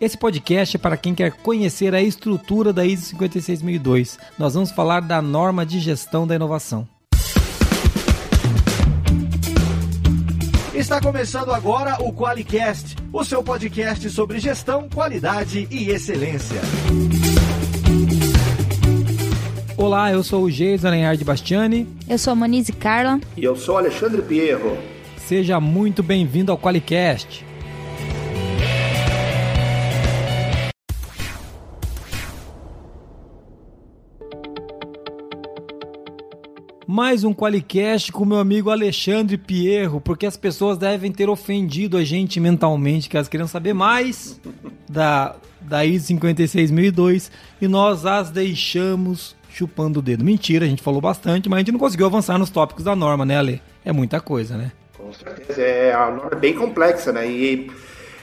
Esse podcast é para quem quer conhecer a estrutura da ISO 56002. Nós vamos falar da norma de gestão da inovação. Está começando agora o QualiCast, o seu podcast sobre gestão, qualidade e excelência. Olá, eu sou o Geis Aranhard Bastiani. Eu sou a Monize Carla. E eu sou Alexandre Pierro. Seja muito bem-vindo ao QualiCast. Mais um Qualicast com meu amigo Alexandre Pierro, porque as pessoas devem ter ofendido a gente mentalmente, que elas queriam saber mais da, da ISO 56002 e nós as deixamos chupando o dedo. Mentira, a gente falou bastante, mas a gente não conseguiu avançar nos tópicos da norma, né, Ale? É muita coisa, né? Com certeza, é, a norma é bem complexa, né? E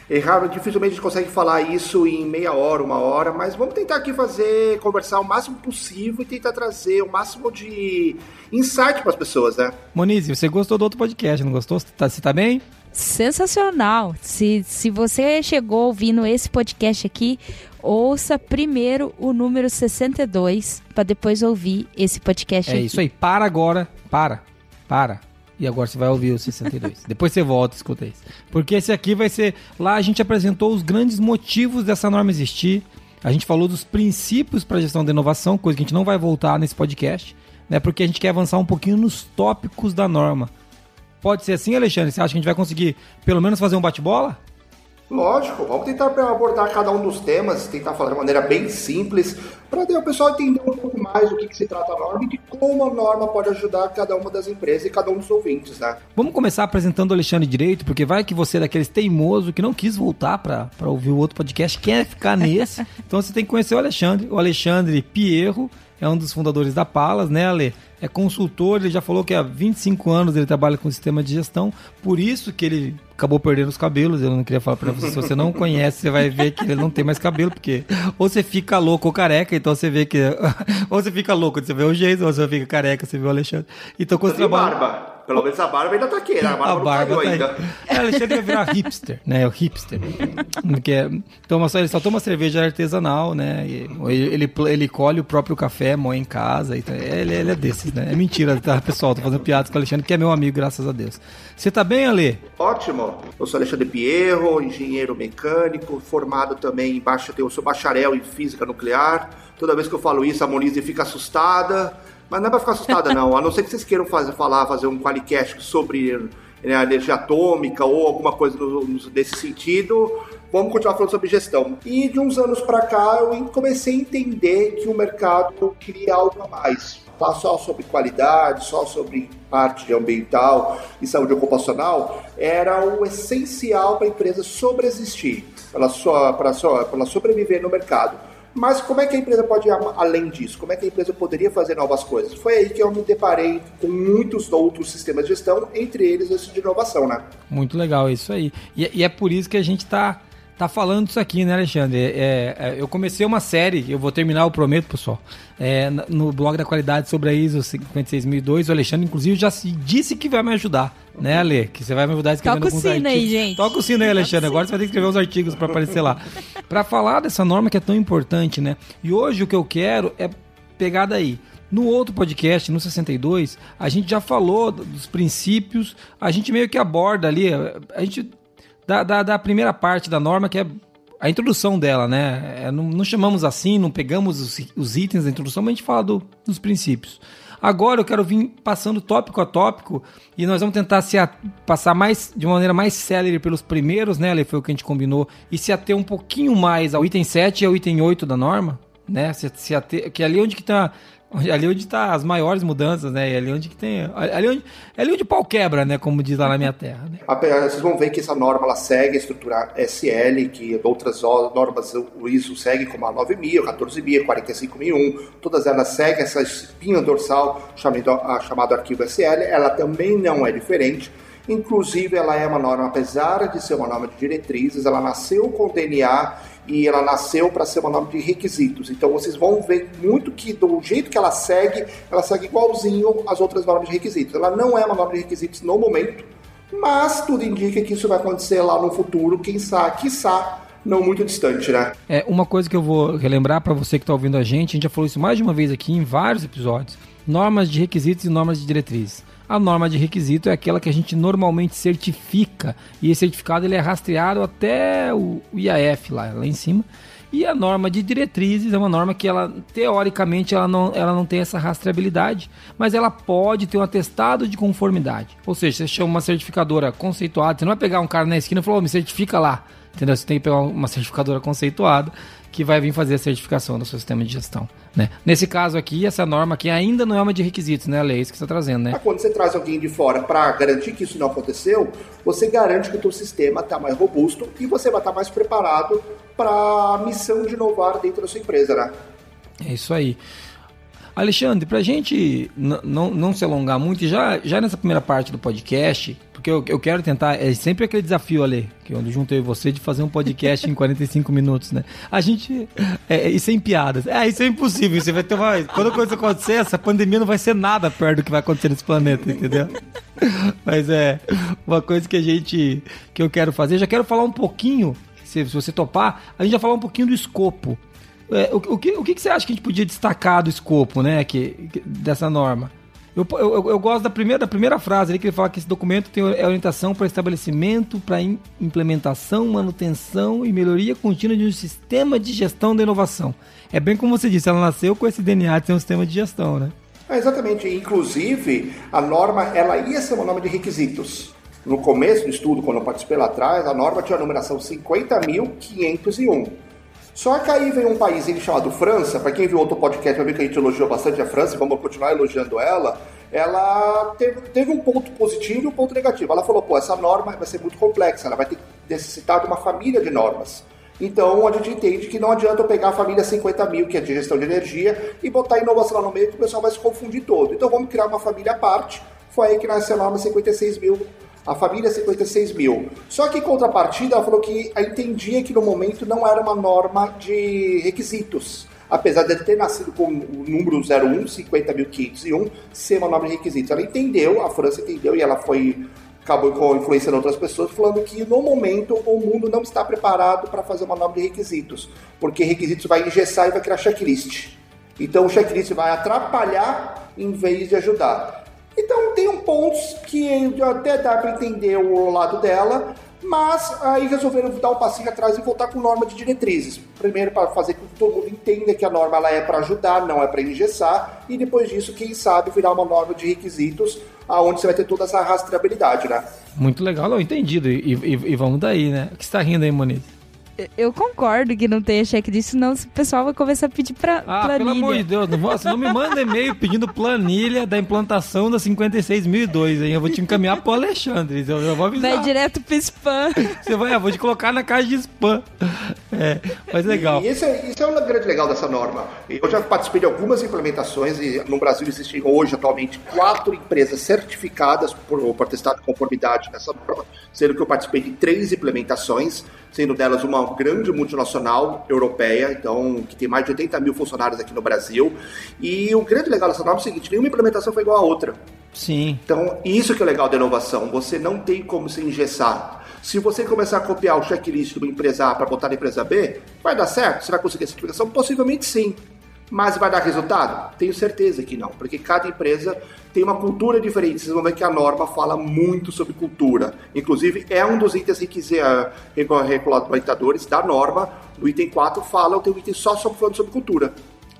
Errado, dificilmente a gente consegue falar isso em meia hora, uma hora, mas vamos tentar aqui fazer, conversar o máximo possível e tentar trazer o máximo de insight para as pessoas, né? Monize, você gostou do outro podcast, não gostou? Você tá, você tá bem? Sensacional! Se, se você chegou ouvindo esse podcast aqui, ouça primeiro o número 62 para depois ouvir esse podcast é aqui. É isso aí, para agora, para, para. E agora você vai ouvir o 62. Depois você volta e escuta isso. Porque esse aqui vai ser. Lá a gente apresentou os grandes motivos dessa norma existir. A gente falou dos princípios para gestão da inovação, coisa que a gente não vai voltar nesse podcast, né? Porque a gente quer avançar um pouquinho nos tópicos da norma. Pode ser assim, Alexandre? Você acha que a gente vai conseguir pelo menos fazer um bate-bola? Lógico, vamos tentar abordar cada um dos temas, tentar falar de maneira bem simples, para o pessoal entender um pouco mais do que, que, se trata a norma e de como a norma pode ajudar cada uma das empresas e cada um dos ouvintes, né? Vamos começar apresentando o Alexandre direito, porque vai que você é daqueles teimoso que não quis voltar para ouvir o outro podcast, quer ficar nesse. então você tem que conhecer o Alexandre, o Alexandre Pierro, é um dos fundadores da Palas, né, Ale? É consultor, ele já falou que há 25 anos ele trabalha com sistema de gestão, por isso que ele acabou perdendo os cabelos. Eu não queria falar para você, se você não conhece, você vai ver que ele não tem mais cabelo, porque ou você fica louco ou careca, então você vê que. ou você fica louco, você vê o jeito, ou você fica careca, você vê o Alexandre. Então, quando você trabalha. barba. Pelo menos a barba ainda tá aqui, né? A barba, a barba não tá ainda. Aí. É, Alexandre vai virar hipster, né? É o hipster. que é, toma só, ele só toma cerveja artesanal, né? Ele, ele, ele colhe o próprio café, moe em casa. Então, ele, ele é desses, né? É mentira, tá, pessoal? Tô fazendo piadas com o Alexandre, que é meu amigo, graças a Deus. Você tá bem, Ale? Ótimo. Eu sou Alexandre Pierro, engenheiro mecânico, formado também em baixa, eu sou bacharel em física nuclear. Toda vez que eu falo isso, a Monize fica assustada. Mas não é pra ficar assustada, não. A não ser que vocês queiram fazer, falar, fazer um qualicast sobre né, energia atômica ou alguma coisa no, desse sentido, vamos continuar falando sobre gestão. E de uns anos para cá eu comecei a entender que o mercado queria algo a mais. Tá só sobre qualidade, só sobre parte ambiental e saúde ocupacional, era o essencial para a empresa para sobreviver no mercado. Mas como é que a empresa pode ir além disso? Como é que a empresa poderia fazer novas coisas? Foi aí que eu me deparei com muitos outros sistemas de gestão, entre eles esse de inovação, né? Muito legal, isso aí. E, e é por isso que a gente está tá falando isso aqui, né, Alexandre? É, é, eu comecei uma série, eu vou terminar, eu prometo, pessoal, é, no blog da qualidade sobre a ISO 56002. O Alexandre, inclusive, já disse que vai me ajudar, né, Ale? Que você vai me ajudar escrevendo Toca o sino aí, gente. Toca o sino aí, Alexandre. Agora você vai ter que escrever os artigos para aparecer lá. para falar dessa norma que é tão importante, né? E hoje o que eu quero é pegar daí. No outro podcast, no 62, a gente já falou dos princípios, a gente meio que aborda ali, a gente da, da, da primeira parte da norma, que é a introdução dela, né? É, não, não, chamamos assim, não pegamos os, os, itens da introdução, mas a gente fala do, dos princípios. Agora eu quero vir passando tópico a tópico e nós vamos tentar se a, passar mais de uma maneira mais célere pelos primeiros, né? Ali foi o que a gente combinou, e se ater um pouquinho mais ao item 7 e ao item 8 da norma, né? Se, se ater, que é ali onde que tá Ali onde está as maiores mudanças, né? Ali onde que tem. Ali onde, ali onde o pau quebra, né? Como diz lá na minha terra. Né? Vocês vão ver que essa norma ela segue a estrutura SL, que outras normas o ISO segue, como a 9000, 14000, 45001, todas elas seguem essa espinha dorsal chamado, chamado arquivo SL. Ela também não é diferente. Inclusive, ela é uma norma, apesar de ser uma norma de diretrizes, ela nasceu com o DNA e ela nasceu para ser uma norma de requisitos. Então vocês vão ver muito que do jeito que ela segue, ela segue igualzinho às outras normas de requisitos. Ela não é uma norma de requisitos no momento, mas tudo indica que isso vai acontecer lá no futuro, quem sabe, quiçá, não muito distante, né? É, uma coisa que eu vou relembrar para você que está ouvindo a gente, a gente já falou isso mais de uma vez aqui em vários episódios, normas de requisitos e normas de diretrizes. A norma de requisito é aquela que a gente normalmente certifica e esse certificado ele é rastreado até o IAF lá, lá em cima. E a norma de diretrizes é uma norma que ela teoricamente ela não, ela não tem essa rastreabilidade, mas ela pode ter um atestado de conformidade. Ou seja, você chama uma certificadora conceituada, você não vai pegar um cara na esquina e falar, oh, me certifica lá. Entendeu? Você tem que pegar uma certificadora conceituada que vai vir fazer a certificação do seu sistema de gestão. Né? Nesse caso aqui, essa norma aqui ainda não é uma de requisitos, né, a lei, isso que você está trazendo, né? Quando você traz alguém de fora para garantir que isso não aconteceu, você garante que o seu sistema está mais robusto e você vai estar tá mais preparado para a missão de inovar dentro da sua empresa, né? É isso aí. Alexandre, para a gente não, não se alongar muito, já, já nessa primeira parte do podcast, porque eu, eu quero tentar, é sempre aquele desafio, Ale, que eu juntei você de fazer um podcast em 45 minutos, né? A gente. É, e sem piadas. É, isso é impossível. Você vai ter uma. Quando a coisa acontecer, essa pandemia não vai ser nada perto do que vai acontecer nesse planeta, entendeu? Mas é uma coisa que a gente. que eu quero fazer. Já quero falar um pouquinho, se, se você topar, a gente já falar um pouquinho do escopo. É, o, o, que, o que você acha que a gente podia destacar do escopo, né, que, que dessa norma? Eu, eu, eu, gosto da primeira, da primeira frase ali que ele fala que esse documento tem é orientação para estabelecimento, para implementação, manutenção e melhoria contínua de um sistema de gestão da inovação. É bem como você disse, ela nasceu com esse DNA de ter um sistema de gestão, né? É, exatamente. Inclusive, a norma ela ia ser uma norma de requisitos. No começo do estudo, quando eu participei lá atrás, a norma tinha a numeração 50.501. Só que aí vem um país chamado França, para quem viu outro podcast vai ver que a gente elogiou bastante a França e vamos continuar elogiando ela. Ela teve, teve um ponto positivo e um ponto negativo. Ela falou, pô, essa norma vai ser muito complexa, ela vai ter necessitar de uma família de normas. Então a gente entende que não adianta eu pegar a família 50 mil, que é de gestão de energia, e botar inovação lá no meio que o pessoal vai se confundir todo. Então vamos criar uma família à parte. Foi aí que nasceu a norma 56 mil a família 56 mil. Só que em contrapartida, ela falou que entendia que no momento não era uma norma de requisitos. Apesar de ter nascido com o número 01, 50.501, ser uma norma de requisitos. Ela entendeu, a França entendeu e ela foi acabou influenciando outras pessoas, falando que no momento o mundo não está preparado para fazer uma norma de requisitos, porque requisitos vai engessar e vai criar checklist. Então o checklist vai atrapalhar em vez de ajudar. Tem um pontos que até dá para entender o lado dela, mas aí resolveram dar um passinho atrás e voltar com norma de diretrizes. Primeiro para fazer com que todo mundo entenda que a norma ela é para ajudar, não é para engessar, e depois disso, quem sabe, virar uma norma de requisitos, aonde você vai ter toda essa rastreabilidade, né? Muito legal, entendido. E, e, e vamos daí, né? O que está rindo aí, Moniz? Eu concordo que não tenha checklist, senão o pessoal vai começar a pedir pra ah, planilha. pelo amor de Deus, não, você não me manda e-mail pedindo planilha da implantação da 56.002, hein? Eu vou te encaminhar pro Alexandre, eu, eu vou avisar. Vai direto pro spam. Você vai, eu vou te colocar na caixa de spam. É, mas legal. E, e isso, é, isso é um grande legal dessa norma. Eu já participei de algumas implementações e no Brasil existem hoje, atualmente, quatro empresas certificadas por, por testado de conformidade nessa norma, sendo que eu participei de três implementações, sendo delas uma grande multinacional europeia, então que tem mais de 80 mil funcionários aqui no Brasil. E o grande legal dessa norma é o seguinte: nenhuma implementação foi igual à outra. Sim. Então, isso que é legal da inovação. Você não tem como se engessar. Se você começar a copiar o checklist de uma empresa A para botar na empresa B, vai dar certo? Você vai conseguir a certificação? Possivelmente sim. Mas vai dar resultado? Tenho certeza que não, porque cada empresa tem uma cultura diferente. Vocês vão ver que a norma fala muito sobre cultura. Inclusive, é um dos itens regulamentadores da norma. O item 4 fala, tem um item só falando sobre cultura.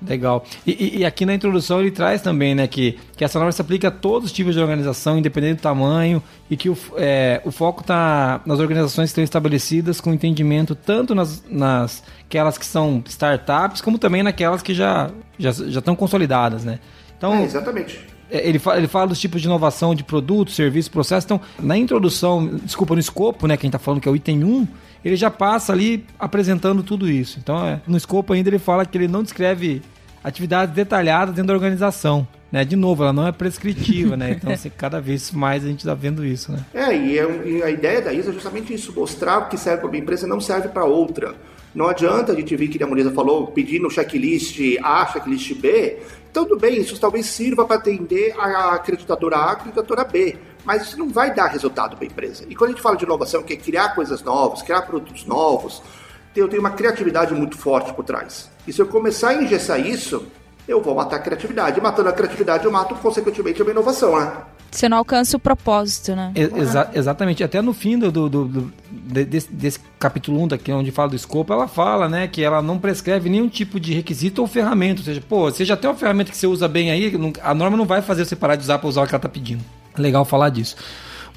Legal. E, e, aqui na introdução ele traz também, né, que, que essa norma se aplica a todos os tipos de organização, independente do tamanho, e que o, é, o foco está nas organizações que estão estabelecidas com entendimento tanto nas, nas aquelas que são startups, como também naquelas que já, já, já estão consolidadas, né? Então, é, exatamente. É, ele fala, ele fala dos tipos de inovação de produtos, serviços, processos. Então, na introdução, desculpa, no escopo, né, que a gente está falando que é o item 1, ele já passa ali apresentando tudo isso. Então, é, no escopo ainda ele fala que ele não descreve atividades detalhadas dentro da organização. Né? De novo, ela não é prescritiva, né? Então, assim, cada vez mais a gente está vendo isso, né? É, e, é, e a ideia da ISO é justamente isso, mostrar o que serve para uma empresa não serve para outra. Não adianta a gente vir que a Monisa falou, pedindo checklist A, checklist B. Tudo bem, isso talvez sirva para atender a acreditadora A, a acreditadora B mas isso não vai dar resultado para a empresa. E quando a gente fala de inovação, que é criar coisas novas, criar produtos novos, eu tenho uma criatividade muito forte por trás. E se eu começar a engessar isso, eu vou matar a criatividade. Matando a criatividade, eu mato, consequentemente, a minha inovação, né? Você não alcança o propósito, né? Exa exatamente. Até no fim do, do, do, desse, desse, capítulo 1 daqui, onde fala do escopo, ela fala, né, que ela não prescreve nenhum tipo de requisito ou ferramenta. Ou seja, pô, você já tem uma ferramenta que você usa bem aí, a norma não vai fazer você parar de usar para usar o que ela tá pedindo. Legal falar disso.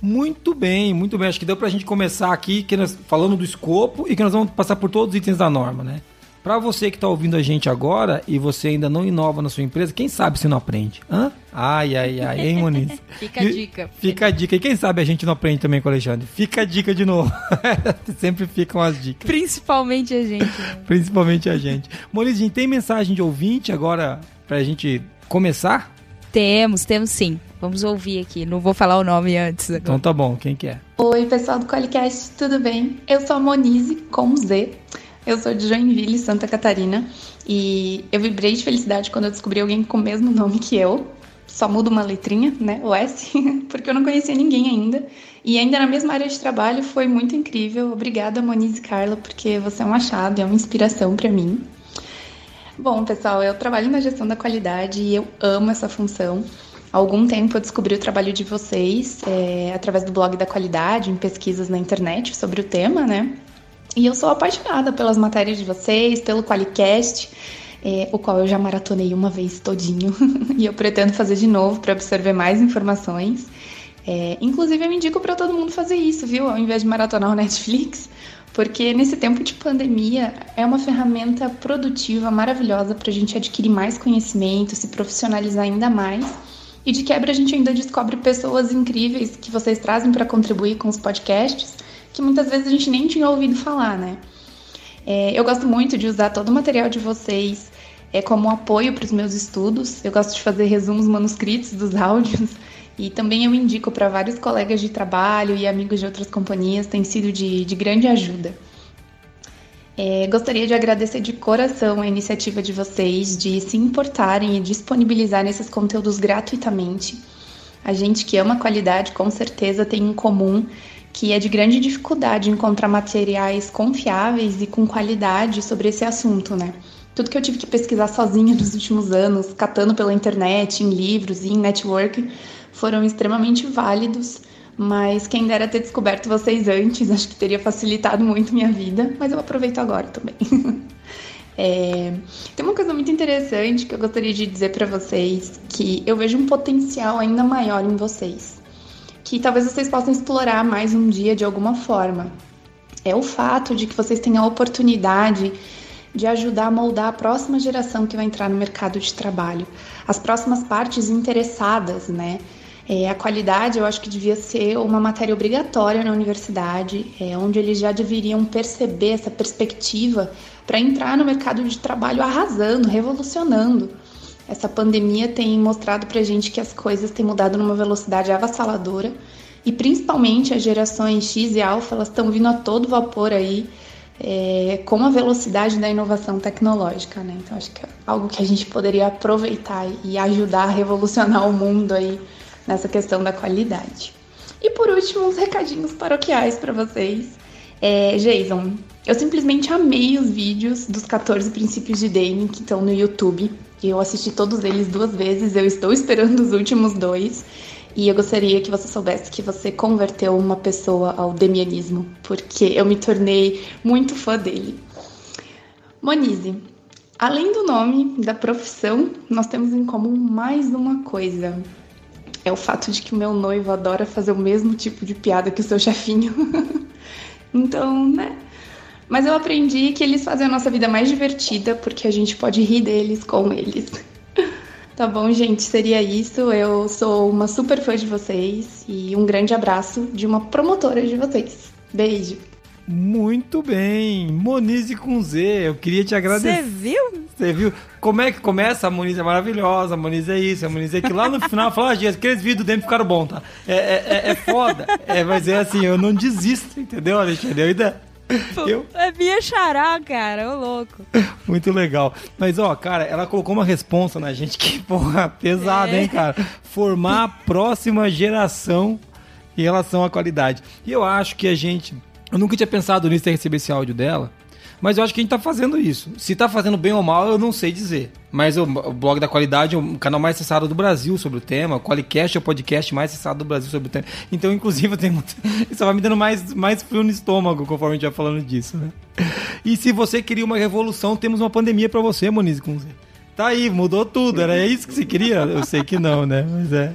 Muito bem, muito bem. Acho que deu pra gente começar aqui que nós, falando do escopo e que nós vamos passar por todos os itens da norma, né? Para você que está ouvindo a gente agora e você ainda não inova na sua empresa, quem sabe se não aprende? Hã? Ai, ai, ai, hein, Moniz? Fica a dica. Fica a dica. E quem sabe a gente não aprende também com o Alexandre? Fica a dica de novo. Sempre ficam as dicas. Principalmente a gente. Né? Principalmente a gente. Moniz, a tem mensagem de ouvinte agora para a gente começar? Temos, temos sim. Vamos ouvir aqui. Não vou falar o nome antes. Agora. Então tá bom. Quem que é? Oi, pessoal do Qualicast, tudo bem? Eu sou a Monize, com Z. Eu sou de Joinville, Santa Catarina, e eu vibrei de felicidade quando eu descobri alguém com o mesmo nome que eu. Só muda uma letrinha, né? O S, porque eu não conhecia ninguém ainda. E ainda na mesma área de trabalho foi muito incrível. Obrigada, Moniz e Carla, porque você é um achado, é uma inspiração para mim. Bom, pessoal, eu trabalho na gestão da qualidade e eu amo essa função. Há algum tempo eu descobri o trabalho de vocês é, através do blog da qualidade, em pesquisas na internet sobre o tema, né? E eu sou apaixonada pelas matérias de vocês, pelo Qualicast, é, o qual eu já maratonei uma vez todinho e eu pretendo fazer de novo para absorver mais informações. É, inclusive, eu indico para todo mundo fazer isso, viu? Ao invés de maratonar o Netflix, porque nesse tempo de pandemia é uma ferramenta produtiva, maravilhosa para a gente adquirir mais conhecimento, se profissionalizar ainda mais. E de quebra, a gente ainda descobre pessoas incríveis que vocês trazem para contribuir com os podcasts que muitas vezes a gente nem tinha ouvido falar, né? É, eu gosto muito de usar todo o material de vocês é, como apoio para os meus estudos. Eu gosto de fazer resumos manuscritos dos áudios e também eu indico para vários colegas de trabalho e amigos de outras companhias, tem sido de, de grande ajuda. É, gostaria de agradecer de coração a iniciativa de vocês de se importarem e disponibilizar esses conteúdos gratuitamente. A gente que ama qualidade com certeza tem em comum que é de grande dificuldade encontrar materiais confiáveis e com qualidade sobre esse assunto, né? Tudo que eu tive que pesquisar sozinha nos últimos anos, catando pela internet, em livros e em network, foram extremamente válidos, mas quem dera ter descoberto vocês antes, acho que teria facilitado muito minha vida, mas eu aproveito agora também. é, tem uma coisa muito interessante que eu gostaria de dizer para vocês, que eu vejo um potencial ainda maior em vocês que talvez vocês possam explorar mais um dia de alguma forma. É o fato de que vocês têm a oportunidade de ajudar a moldar a próxima geração que vai entrar no mercado de trabalho, as próximas partes interessadas, né? É, a qualidade eu acho que devia ser uma matéria obrigatória na universidade, é, onde eles já deveriam perceber essa perspectiva para entrar no mercado de trabalho arrasando, revolucionando. Essa pandemia tem mostrado pra gente que as coisas têm mudado numa velocidade avassaladora e principalmente as gerações X e Alpha, elas estão vindo a todo vapor aí é, com a velocidade da inovação tecnológica, né? Então acho que é algo que a gente poderia aproveitar e ajudar a revolucionar o mundo aí nessa questão da qualidade. E por último, uns recadinhos paroquiais para vocês. É, Jason, eu simplesmente amei os vídeos dos 14 princípios de Deming que estão no YouTube. Eu assisti todos eles duas vezes, eu estou esperando os últimos dois. E eu gostaria que você soubesse que você converteu uma pessoa ao demianismo, porque eu me tornei muito fã dele. Monize, além do nome, da profissão, nós temos em comum mais uma coisa. É o fato de que o meu noivo adora fazer o mesmo tipo de piada que o seu chefinho. então, né? Mas eu aprendi que eles fazem a nossa vida mais divertida porque a gente pode rir deles com eles. tá bom, gente? Seria isso. Eu sou uma super fã de vocês e um grande abraço de uma promotora de vocês. Beijo. Muito bem, Monize com Z, eu queria te agradecer. Você viu? Você viu? Como é que começa? A Monize é maravilhosa, a Monize é isso, a Monize é aquilo. Lá no final, fala, ah, gente, aqueles vídeos dentro ficaram bons, tá? É, é, é, é foda. É, mas é assim, eu não desisto, entendeu, Alexandre? Eu ainda eu... É minha xará, cara, ô louco. Muito legal. Mas, ó, cara, ela colocou uma responsa na gente que, porra, pesada, é. hein, cara? Formar a próxima geração em relação à qualidade. E eu acho que a gente. Eu nunca tinha pensado nisso em receber esse áudio dela. Mas eu acho que a gente tá fazendo isso. Se tá fazendo bem ou mal, eu não sei dizer. Mas o, blog da qualidade é o canal mais acessado do Brasil sobre o tema. O Qualicast é o podcast mais acessado do Brasil sobre o tema. Então, inclusive, eu tenho isso vai me dando mais, mais frio no estômago conforme a gente vai falando disso, né? E se você queria uma revolução, temos uma pandemia para você, Moniz Tá aí, mudou tudo. Era isso que você queria? Eu sei que não, né? Mas é.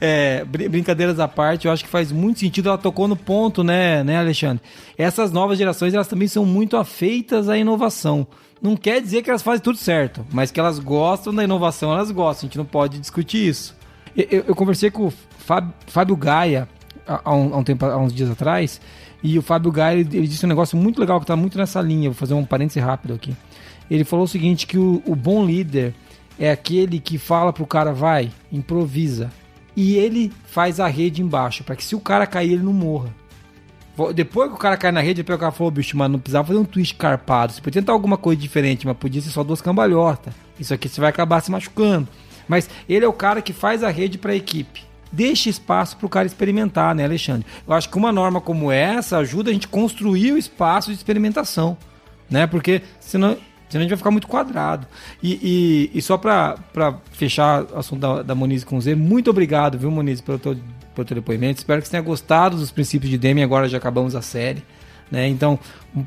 É, brincadeiras à parte, eu acho que faz muito sentido. Ela tocou no ponto, né, né, Alexandre? Essas novas gerações, elas também são muito afeitas à inovação. Não quer dizer que elas fazem tudo certo, mas que elas gostam da inovação, elas gostam. A gente não pode discutir isso. Eu, eu conversei com o Fábio, Fábio Gaia há há um, tempo, há uns dias atrás, e o Fábio Gaia ele, ele disse um negócio muito legal que está muito nessa linha. Vou fazer um parêntese rápido aqui. Ele falou o seguinte: que o, o bom líder é aquele que fala pro cara, vai, improvisa e ele faz a rede embaixo, para que se o cara cair, ele não morra. Depois que o cara cai na rede, o cara falou, bicho, mano, não precisava fazer um twist carpado. Você podia tentar alguma coisa diferente, mas podia ser só duas cambalhotas. Isso aqui você vai acabar se machucando. Mas ele é o cara que faz a rede para a equipe. Deixa espaço para o cara experimentar, né, Alexandre? Eu acho que uma norma como essa ajuda a gente construir o espaço de experimentação, né? Porque senão Senão a gente vai ficar muito quadrado. E, e, e só para fechar o assunto da, da Moniz com Z, muito obrigado, viu, Moniz, pelo teu, pelo teu depoimento. Espero que você tenha gostado dos princípios de Deming. Agora já acabamos a série. Né? Então,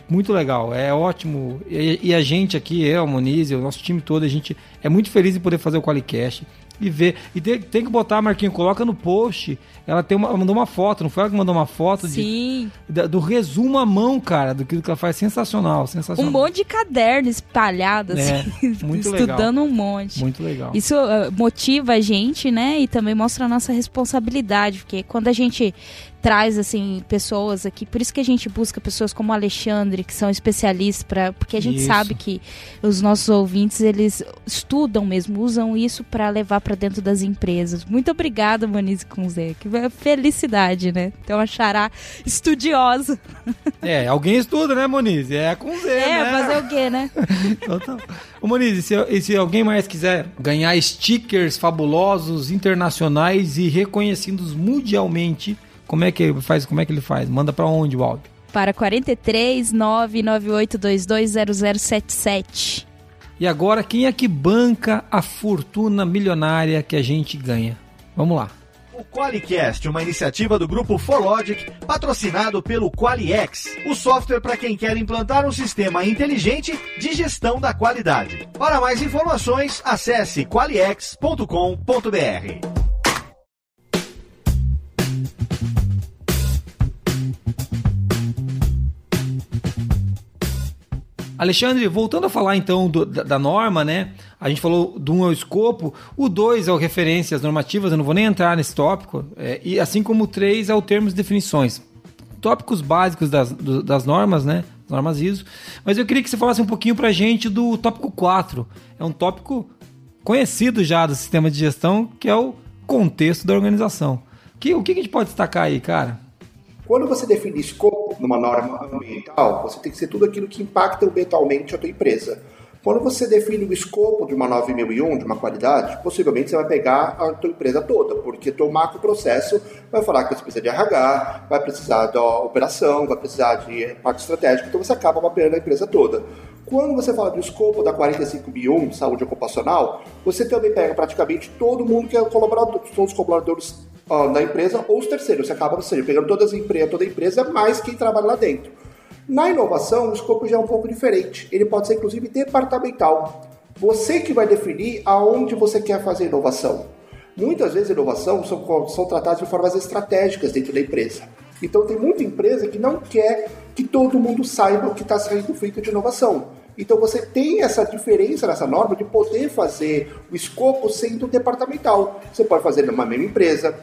muito legal, é ótimo. E, e a gente aqui, eu, a Moniz, o nosso time todo, a gente é muito feliz em poder fazer o Qualicast e ver. E tem, tem que botar, Marquinho, coloca no post. Ela tem uma, mandou uma foto, não foi ela que mandou uma foto Sim. De, do resumo à mão, cara, do que, ela faz. Sensacional, sensacional. Um monte de caderno espalhado, é, assim, muito estudando legal. um monte. Muito legal. Isso uh, motiva a gente, né? E também mostra a nossa responsabilidade, porque quando a gente traz assim pessoas aqui, por isso que a gente busca pessoas como o Alexandre, que são especialistas para, porque a gente isso. sabe que os nossos ouvintes eles estudam mesmo, usam isso para levar para dentro das empresas. Muito obrigada, Moniz com Zé. Que felicidade, né? Então a xará estudiosa. É, alguém estuda, né, Moniz? É com Z, é, né? fazer o quê, né? então, tá. Ô, Moniz, e se, e se alguém mais quiser ganhar stickers fabulosos, internacionais e reconhecidos mundialmente, como é que faz? Como é que ele faz? Manda para onde o áudio? Para 43 998220077. E agora, quem é que banca a fortuna milionária que a gente ganha? Vamos lá. O Qualicast, uma iniciativa do grupo Forlogic, patrocinado pelo Qualiex, o software para quem quer implantar um sistema inteligente de gestão da qualidade. Para mais informações, acesse qualiex.com.br. Alexandre, voltando a falar então do, da, da, norma, né? A gente falou do 1 um é o escopo, o 2 é o referências normativas, eu não vou nem entrar nesse tópico, é, e assim como o 3 é o termos e definições. Tópicos básicos das, do, das normas, né? Normas ISO. Mas eu queria que você falasse um pouquinho pra gente do tópico 4. É um tópico conhecido já do sistema de gestão, que é o contexto da organização. Que, o que a gente pode destacar aí, cara? Quando você define escopo numa norma ambiental, você tem que ser tudo aquilo que impacta ambientalmente a tua empresa. Quando você define o escopo de uma 9001, de uma qualidade, possivelmente você vai pegar a tua empresa toda, porque teu macro processo vai falar que você precisa de RH, vai precisar da operação, vai precisar de parte estratégica, então você acaba mapeando a empresa toda. Quando você fala do escopo da 45001, saúde ocupacional, você também pega praticamente todo mundo que é colaborador, todos os colaboradores ó, da empresa ou os terceiros. Você acaba, ou seja, pegando todas as empresas, toda a empresa, mais quem trabalha lá dentro. Na inovação, o escopo já é um pouco diferente. Ele pode ser, inclusive, departamental. Você que vai definir aonde você quer fazer inovação. Muitas vezes, inovação são, são tratadas de formas estratégicas dentro da empresa. Então, tem muita empresa que não quer que todo mundo saiba o que está saindo feito de inovação. Então você tem essa diferença nessa norma de poder fazer o escopo sendo departamental. Você pode fazer numa mesma empresa,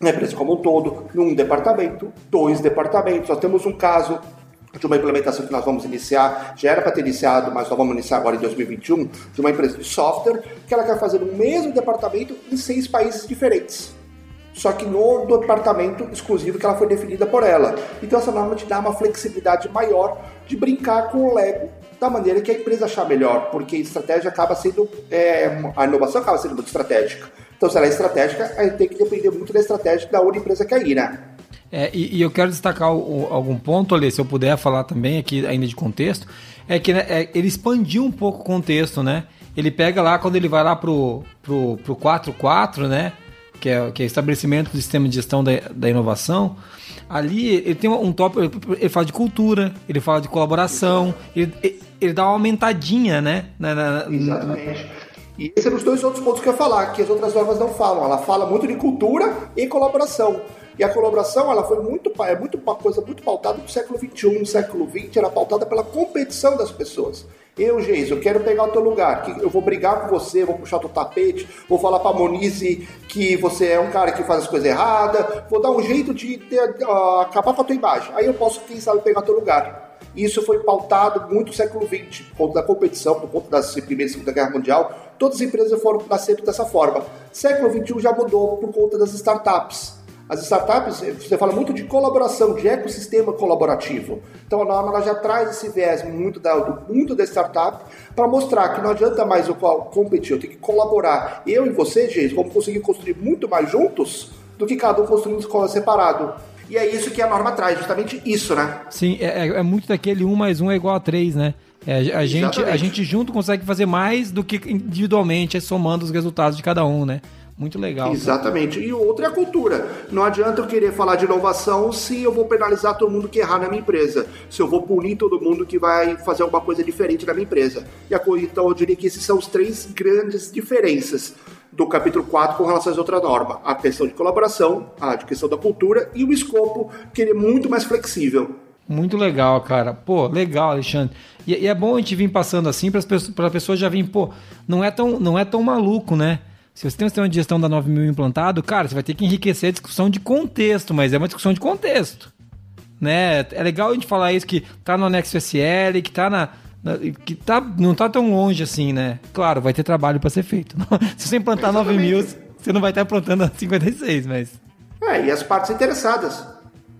na empresa como um todo, num departamento, dois departamentos. Nós temos um caso de uma implementação que nós vamos iniciar, já era para ter iniciado, mas nós vamos iniciar agora em 2021, de uma empresa de software, que ela quer fazer o mesmo departamento em seis países diferentes. Só que no departamento exclusivo que ela foi definida por ela. Então essa norma te dá uma flexibilidade maior de brincar com o Lego da maneira que a empresa achar melhor, porque estratégia acaba sendo, é, a inovação acaba sendo muito estratégica. Então, se ela é estratégica, a gente tem que depender muito da estratégia da outra empresa quer ir, né? É, e, e, eu quero destacar o, algum ponto ali, se eu puder falar também aqui ainda de contexto, É que né, é, ele expandiu um pouco o contexto, né? Ele pega lá, quando ele vai lá pro, pro, pro 4.4, né? Que é, que é estabelecimento do sistema de gestão da, da inovação. Ali ele tem um tópico, ele fala de cultura, ele fala de colaboração, ele, ele dá uma aumentadinha, né? Na, na, Exatamente. E esse é um dos dois outros pontos que eu ia falar, que as outras normas não falam. Ela fala muito de cultura e colaboração. E a colaboração, ela foi muito, é muito uma coisa muito pautada no século XXI. No século XX, era pautada pela competição das pessoas. Eu, Geis, eu quero pegar o teu lugar, eu vou brigar com você, vou puxar o teu tapete, vou falar pra Monize que você é um cara que faz as coisas erradas, vou dar um jeito de ter, uh, acabar com a tua imagem. Aí eu posso, quem sabe, pegar o teu lugar. Isso foi pautado muito no século XX, por conta da competição, por conta da Primeira e Segunda Guerra Mundial. Todas as empresas foram nascendo dessa forma. Século XXI já mudou por conta das startups. As startups, você fala muito de colaboração, de ecossistema colaborativo. Então a norma ela já traz esse viés muito da, do mundo da startup para mostrar que não adianta mais eu competir, eu tenho que colaborar. Eu e você, gente, vamos conseguir construir muito mais juntos do que cada um construindo escola separado. E é isso que a norma traz, justamente isso, né? Sim, é, é, é muito daquele 1 mais 1 é igual a 3, né? É, a, gente, a gente junto consegue fazer mais do que individualmente, é somando os resultados de cada um, né? Muito legal. Exatamente. E o outro é a cultura. Não adianta eu querer falar de inovação se eu vou penalizar todo mundo que errar na minha empresa. Se eu vou punir todo mundo que vai fazer alguma coisa diferente na minha empresa. E a, então eu diria que esses são os três grandes diferenças do capítulo 4 com relação às outras normas. A questão de colaboração, a questão da cultura e o escopo, que ele é muito mais flexível. Muito legal, cara. Pô, legal, Alexandre. E, e é bom a gente vir passando assim para as pessoas já virem, pô, não é tão, não é tão maluco, né? Se você tem um sistema de gestão da 9000 implantado, cara, você vai ter que enriquecer a discussão de contexto, mas é uma discussão de contexto. Né? É legal a gente falar isso que tá no anexo SL, que tá na que tá, não tá tão longe assim, né? Claro, vai ter trabalho para ser feito. Se você implantar Exatamente. 9000, você não vai estar implantando a 56, mas É, e as partes interessadas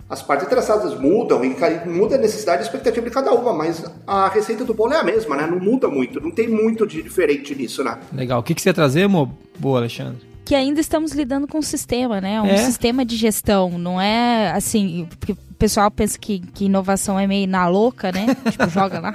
as partes interessadas mudam e muda a necessidade e a expectativa de cada uma, mas a receita do bolo é a mesma, né? Não muda muito, não tem muito de diferente nisso, né? Legal. O que, que você ia trazer, mo? Boa, Alexandre? Que ainda estamos lidando com um sistema, né? Um é. sistema de gestão. Não é assim. Porque o pessoal pensa que, que inovação é meio na louca, né? tipo, joga lá.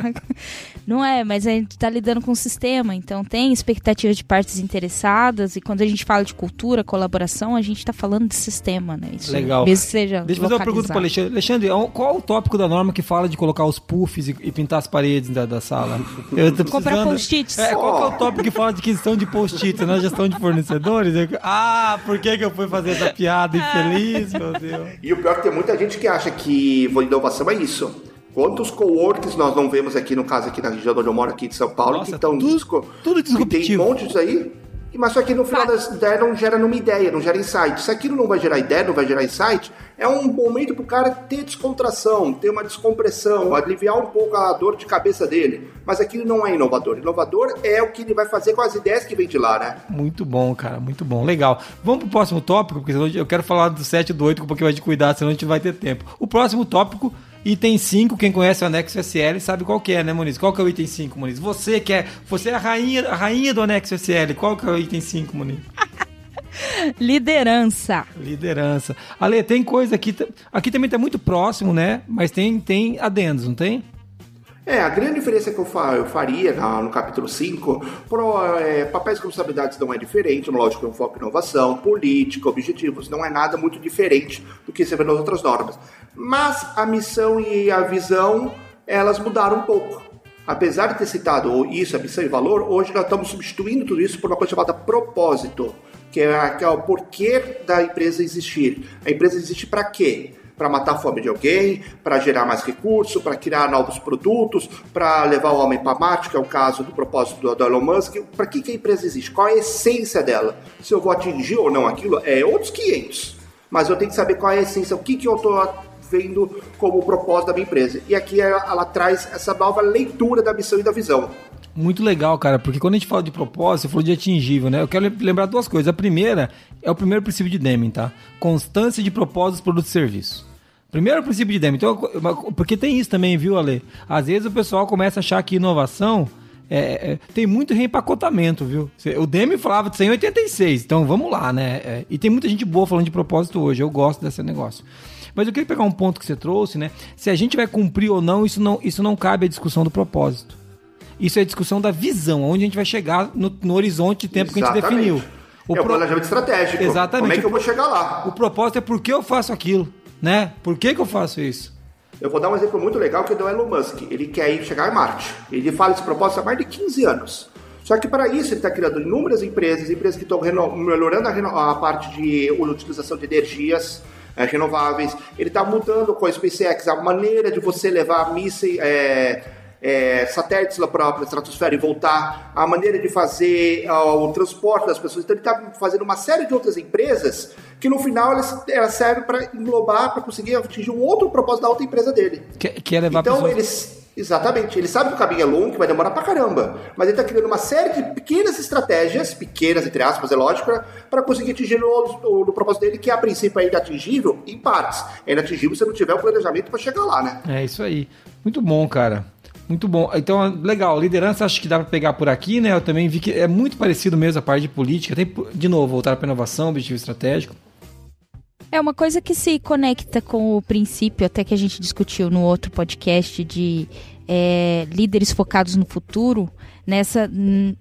Não é, mas a gente está lidando com o sistema, então tem expectativa de partes interessadas, e quando a gente fala de cultura, colaboração, a gente está falando de sistema, né? Isso Legal. Mesmo seja Deixa eu fazer uma pergunta para Alexandre. Alexandre, qual o tópico da norma que fala de colocar os puffs e, e pintar as paredes da, da sala? Eu tô Comprar post-its. É, qual é o tópico que fala de questão de post-its na gestão de fornecedores? Ah, por que, que eu fui fazer essa piada infeliz, meu Deus? E o pior é que tem muita gente que acha que inovação é isso. Quantos coworks nós não vemos aqui, no caso aqui na região onde eu moro, aqui de São Paulo, Nossa, que estão tudo, disco, tudo Tem um monte disso aí. Mas só que no final das ideias não gera nenhuma ideia, não gera insight. Se aquilo não vai gerar ideia, não vai gerar insight, é um momento para o cara ter descontração, ter uma descompressão, aliviar um pouco a dor de cabeça dele. Mas aquilo não é inovador. Inovador é o que ele vai fazer com as ideias que vem de lá, né? Muito bom, cara, muito bom. Legal. Vamos pro próximo tópico, porque eu quero falar do 7 e do 8 um pouquinho mais de cuidado, senão a gente vai ter tempo. O próximo tópico Item 5, quem conhece o anexo SL sabe qual que é, né, Muniz? Qual que é o item 5, Muniz? Você que é, você é a rainha, a rainha do anexo SL. Qual que é o item 5, Muniz? Liderança. Liderança. Ale, tem coisa aqui, aqui também tá muito próximo, né? Mas tem tem adendos, não tem? É, a grande diferença que eu, faria no capítulo 5, pro, é, papéis e responsabilidades não é diferente, lógico, é um foco em inovação, política, objetivos, não é nada muito diferente do que você vê nas outras normas. Mas a missão e a visão, elas mudaram um pouco. Apesar de ter citado isso, a missão e valor, hoje nós estamos substituindo tudo isso por uma coisa chamada propósito, que é, que é o porquê da empresa existir. A empresa existe para quê? para matar a fome de alguém, para gerar mais recurso, para criar novos produtos, para levar o homem para Marte, que é o caso do propósito do, Elon Musk. Para que, que a empresa existe? Qual é a essência dela? Se eu vou atingir ou não aquilo, é outros 500. Mas eu tenho que saber qual é a essência, o que, que eu estou vendo como propósito da minha empresa. E aqui ela, ela traz essa nova leitura da missão e da visão. Muito legal, cara, porque quando a gente fala de propósito, você falou de atingível, né? Eu quero lembrar duas coisas. A primeira é o primeiro princípio de Deming, tá? Constância de propósitos, produtos e serviços. Primeiro princípio de Deming. Então, porque tem isso também, viu, Ale? Às vezes o pessoal começa a achar que inovação é, é, tem muito reempacotamento, viu? O Demi falava de 186, então vamos lá, né? É, e tem muita gente boa falando de propósito hoje, eu gosto desse negócio. Mas eu queria pegar um ponto que você trouxe, né? Se a gente vai cumprir ou não, isso não, isso não cabe à discussão do propósito. Isso é a discussão da visão, onde a gente vai chegar no, no horizonte de tempo Exatamente. que a gente definiu. O é o pro... planejamento estratégico. Exatamente. Como é que eu vou chegar lá? O propósito é por que eu faço aquilo, né? Por que, que eu faço isso? Eu vou dar um exemplo muito legal que é do Elon Musk. Ele quer ir chegar em Marte. Ele fala esse propósito há mais de 15 anos. Só que para isso ele está criando inúmeras empresas, empresas que estão melhorando a, a, parte de utilização de energias é, renováveis. Ele está mudando com a SpaceX a maneira de você levar mísseis. É, é, satélites lá para a estratosfera e voltar, a maneira de fazer uh, o transporte das pessoas. Então ele está fazendo uma série de outras empresas que no final elas, elas servem para englobar, para conseguir atingir um outro propósito da outra empresa dele. Que, que é levar então pessoas... eles Exatamente. Ele sabe que o caminho é longo, que vai demorar pra caramba. Mas ele está criando uma série de pequenas estratégias, pequenas entre aspas, é lógico, para conseguir atingir o, o, propósito dele, que a princípio é inatingível em partes. É inatingível se não tiver o planejamento para chegar lá, né? É isso aí. Muito bom, cara. Muito bom. Então, legal. Liderança acho que dá para pegar por aqui, né? Eu também vi que é muito parecido mesmo a parte de política. Tem, de novo, voltar para inovação, objetivo estratégico. É uma coisa que se conecta com o princípio, até que a gente discutiu no outro podcast de é, líderes focados no futuro. Nessa,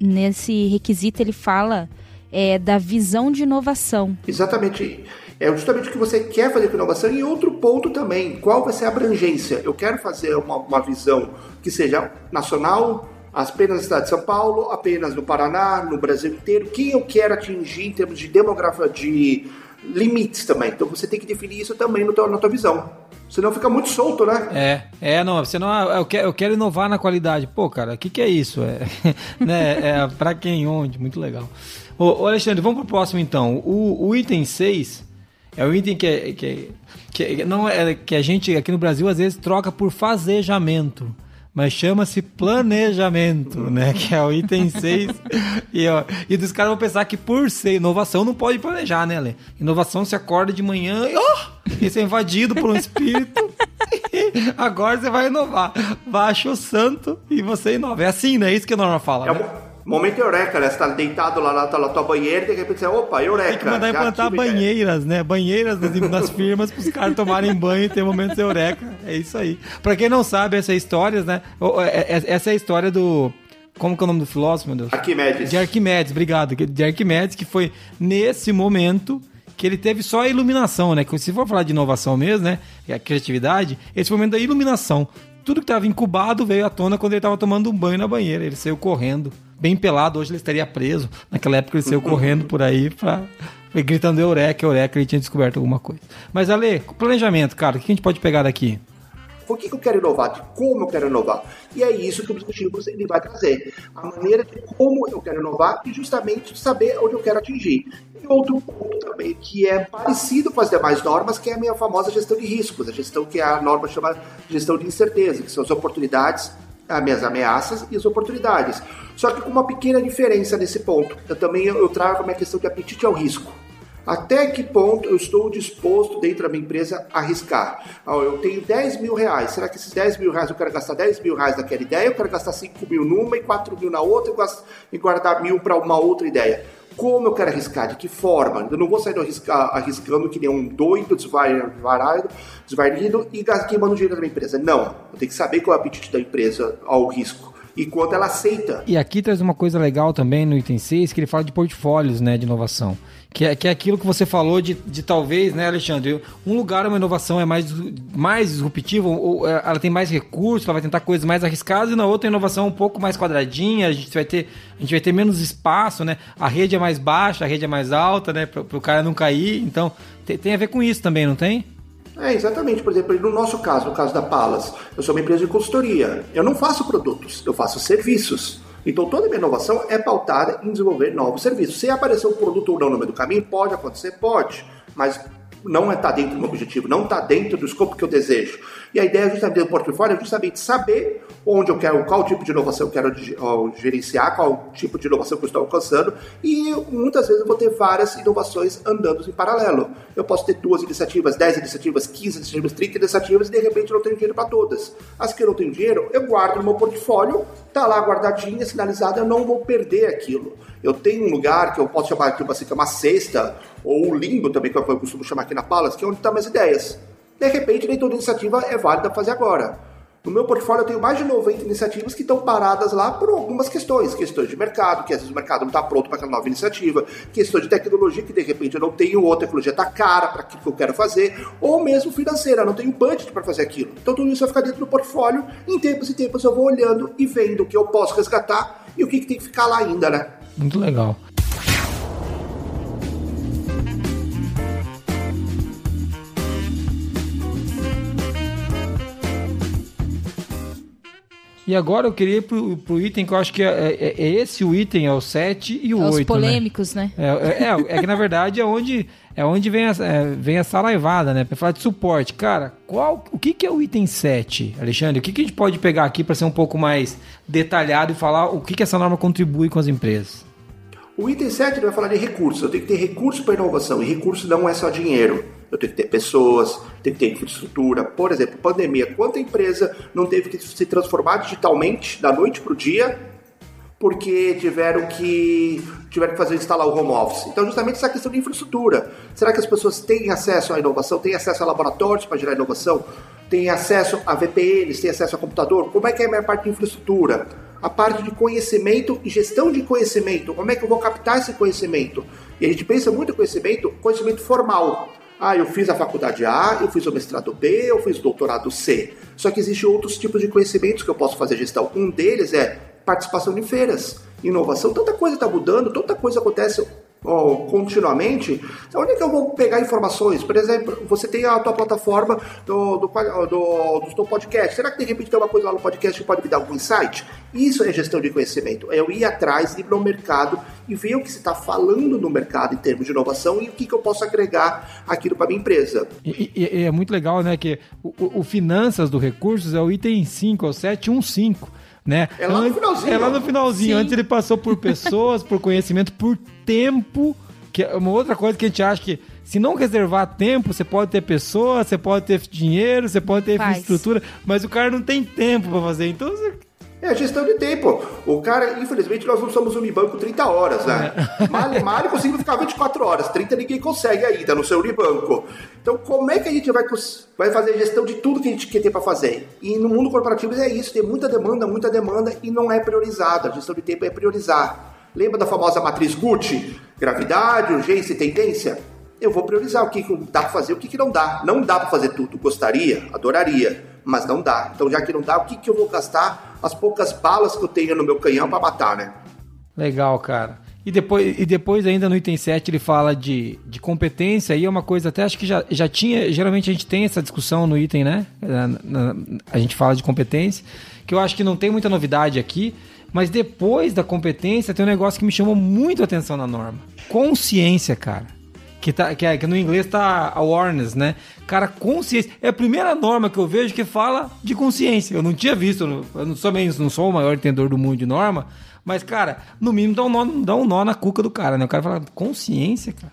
nesse requisito ele fala é, da visão de inovação. Exatamente. É justamente o que você quer fazer com inovação e outro ponto também, qual vai ser a abrangência? Eu quero fazer uma, uma visão que seja nacional, apenas na cidade de São Paulo, apenas no Paraná, no Brasil inteiro, quem eu quero atingir em termos de demografia, de limites também. Então você tem que definir isso também no teu, na tua visão. Senão fica muito solto, né? É, é, não, você não, eu quero, eu quero inovar na qualidade. Pô, cara, o que, que é isso? É, né, é pra quem, onde? Muito legal. Ô, ô Alexandre, vamos pro próximo então. O, o item 6 é o item que, é, que, é, que, não é, que a gente aqui no Brasil às vezes troca por fazejamento. Mas chama-se planejamento, né? Que é o item 6. e, ó, e dos caras vão pensar que por ser inovação não pode planejar, né, Lê? Inovação se acorda de manhã e, oh, e você é invadido por um espírito. agora você vai inovar. Baixa o santo e você inova. É assim, né? É isso que a norma fala. É né? Momento eureka, né? Você tá deitado lá na, na tua banheira e de repente você, opa, eureka. Tem que mandar implantar banheiras, né? Banheiras nas, nas firmas para os caras tomarem banho e ter momentos eureka. É isso aí. Para quem não sabe essas histórias, né? É, é, essa é a história do... Como que é o nome do filósofo, meu Deus? Arquimedes. De Arquimedes, obrigado. De Arquimedes, que foi nesse momento que ele teve só a iluminação, né? Que se for falar de inovação mesmo, né? E a criatividade, esse momento da iluminação. Tudo que estava incubado veio à tona quando ele estava tomando um banho na banheira. Ele saiu correndo bem pelado, hoje ele estaria preso. Naquela época ele saiu correndo por aí pra, gritando eureka, eureka, ele tinha descoberto alguma coisa. Mas Ale, planejamento, cara, o que a gente pode pegar daqui? Por que, eu quero inovar? De como eu quero inovar? E é isso que o objetivo ele vai trazer. A maneira de como eu quero inovar e justamente saber onde eu quero atingir. E outro ponto também, que é parecido com as demais normas, que é a minha famosa gestão de riscos, a gestão que a norma chama de gestão de incerteza, que são as oportunidades as minhas ameaças e as oportunidades. Só que com uma pequena diferença nesse ponto. Eu também eu trago a minha questão de apetite ao risco. Até que ponto eu estou disposto dentro da minha empresa a arriscar? eu tenho 10 mil reais. Será que esses 10 mil reais eu quero gastar 10 mil reais naquela ideia? Eu quero gastar 5 mil numa e 4 mil na outra e guardar mil para uma outra ideia? Como eu quero arriscar? De que forma? Eu não vou sair arriscando que nem um doido, desvariado, desvarido e queimando dinheiro da minha empresa. Não. Eu tenho que saber qual é o apetite da empresa ao risco e quanto ela aceita. E aqui traz uma coisa legal também no item 6, que ele fala de portfólios né, de inovação. Que é, que é aquilo que você falou de, de talvez, né, Alexandre? Um lugar, uma inovação é mais, mais disruptiva, ou, é, ela tem mais recursos, ela vai tentar coisas mais arriscadas, e na outra inovação um pouco mais quadradinha, a gente vai ter, a gente vai ter menos espaço, né? A rede é mais baixa, a rede é mais alta, né? Para o cara não cair. Então, tem, tem a ver com isso também, não tem? É, exatamente. Por exemplo, no nosso caso, no caso da Palas, eu sou uma empresa de consultoria. Eu não faço produtos, eu faço serviços. Então toda minha inovação é pautada em desenvolver novos serviços. Se aparecer um produto ou não no meio do caminho, pode acontecer, pode. Mas não está dentro do meu objetivo, não está dentro do escopo que eu desejo. E a ideia justamente do portfólio é justamente saber onde eu quero, qual tipo de inovação eu quero gerenciar, qual tipo de inovação que eu estou alcançando, e muitas vezes eu vou ter várias inovações andando em paralelo. Eu posso ter duas iniciativas, dez iniciativas, quinze iniciativas, trinta iniciativas, e de repente eu não tenho dinheiro para todas. As que eu não tenho dinheiro, eu guardo no meu portfólio, está lá guardadinha, sinalizada, eu não vou perder aquilo. Eu tenho um lugar que eu posso chamar tipo assim, que é uma cesta, ou o limbo também, que eu costumo chamar aqui na Palas, que é onde estão tá minhas ideias. De repente, nem toda iniciativa é válida fazer agora. No meu portfólio eu tenho mais de 90 iniciativas que estão paradas lá por algumas questões. Questões de mercado, que às vezes o mercado não está pronto para aquela nova iniciativa. Questões de tecnologia, que de repente eu não tenho, ou a tecnologia está cara para aquilo que eu quero fazer. Ou mesmo financeira, não tenho budget para fazer aquilo. Então tudo isso vai ficar dentro do portfólio. Em tempos e tempos eu vou olhando e vendo o que eu posso resgatar e o que, que tem que ficar lá ainda, né? Muito legal. E agora eu queria ir pro, pro item que eu acho que é, é, é esse o item, é o 7 e o é 8. Os polêmicos, né? né? É, é, é, que na verdade é onde, é onde vem, a, é, vem a saraivada, né? Pra falar de suporte. Cara, qual, o que, que é o item 7, Alexandre? O que, que a gente pode pegar aqui para ser um pouco mais detalhado e falar o que, que essa norma contribui com as empresas? O item 7 vai falar de recursos. Eu tenho que ter recursos para inovação. E recurso não é só dinheiro eu tenho que ter pessoas, tenho que ter infraestrutura. Por exemplo, pandemia, quanta empresa não teve que se transformar digitalmente da noite para o dia porque tiveram que tiveram que fazer instalar o home office. Então, justamente essa questão de infraestrutura. Será que as pessoas têm acesso à inovação, têm acesso a laboratórios para gerar inovação, têm acesso a VPNs, têm acesso a computador? Como é que é a minha parte de infraestrutura? A parte de conhecimento e gestão de conhecimento. Como é que eu vou captar esse conhecimento? E a gente pensa muito em conhecimento, conhecimento formal. Ah, eu fiz a faculdade A, eu fiz o mestrado B, eu fiz o doutorado C. Só que existem outros tipos de conhecimentos que eu posso fazer gestão. Um deles é participação em feiras, inovação. Tanta coisa está mudando, tanta coisa acontece oh, continuamente, onde é que eu vou pegar informações? Por exemplo, você tem a tua plataforma do, do, do, do teu podcast. Será que de repente tem uma coisa lá no podcast que pode me dar algum insight? Isso é gestão de conhecimento. É eu ir atrás, ir no mercado e ver o que se está falando no mercado em termos de inovação e o que, que eu posso agregar aquilo para minha empresa. E, e, e, é muito legal, né, que o, o, Finanças do Recursos é o item 5, é o 715 né? É lá no finalzinho. É lá no finalzinho. Sim. Antes ele passou por pessoas, por conhecimento, por tempo, que é uma outra coisa que a gente acha que se não reservar tempo, você pode ter pessoas, você pode ter dinheiro, você pode ter Faz. infraestrutura, mas o cara não tem tempo para fazer. Então você é a gestão de tempo. O cara, infelizmente, nós não somos Unibanco 30 horas, né? É. Mal, conseguimos ficar 24 horas. 30 ninguém consegue ainda no seu Unibanco. Então, como é que a gente vai, vai fazer a gestão de tudo que a gente quer ter para fazer? E no mundo corporativo é isso: tem muita demanda, muita demanda e não é priorizada. A gestão de tempo é priorizar. Lembra da famosa matriz Gucci? Gravidade, urgência e tendência? Eu vou priorizar o que dá para fazer e o que não dá. Não dá para fazer tudo. Gostaria, adoraria mas não dá. Então, já que não dá, o que, que eu vou gastar as poucas balas que eu tenho no meu canhão para matar, né? Legal, cara. E depois, e depois ainda no item 7 ele fala de, de competência, e é uma coisa até acho que já, já tinha, geralmente a gente tem essa discussão no item, né? A gente fala de competência, que eu acho que não tem muita novidade aqui, mas depois da competência tem um negócio que me chamou muito a atenção na norma. Consciência, cara que, tá, que, é, que no inglês tá awareness, né? Cara, consciência. É a primeira norma que eu vejo que fala de consciência. Eu não tinha visto, eu não sou, não sou o maior entendedor do mundo de norma, mas, cara, no mínimo dá um nó, dá um nó na cuca do cara, né? O cara fala, consciência, cara.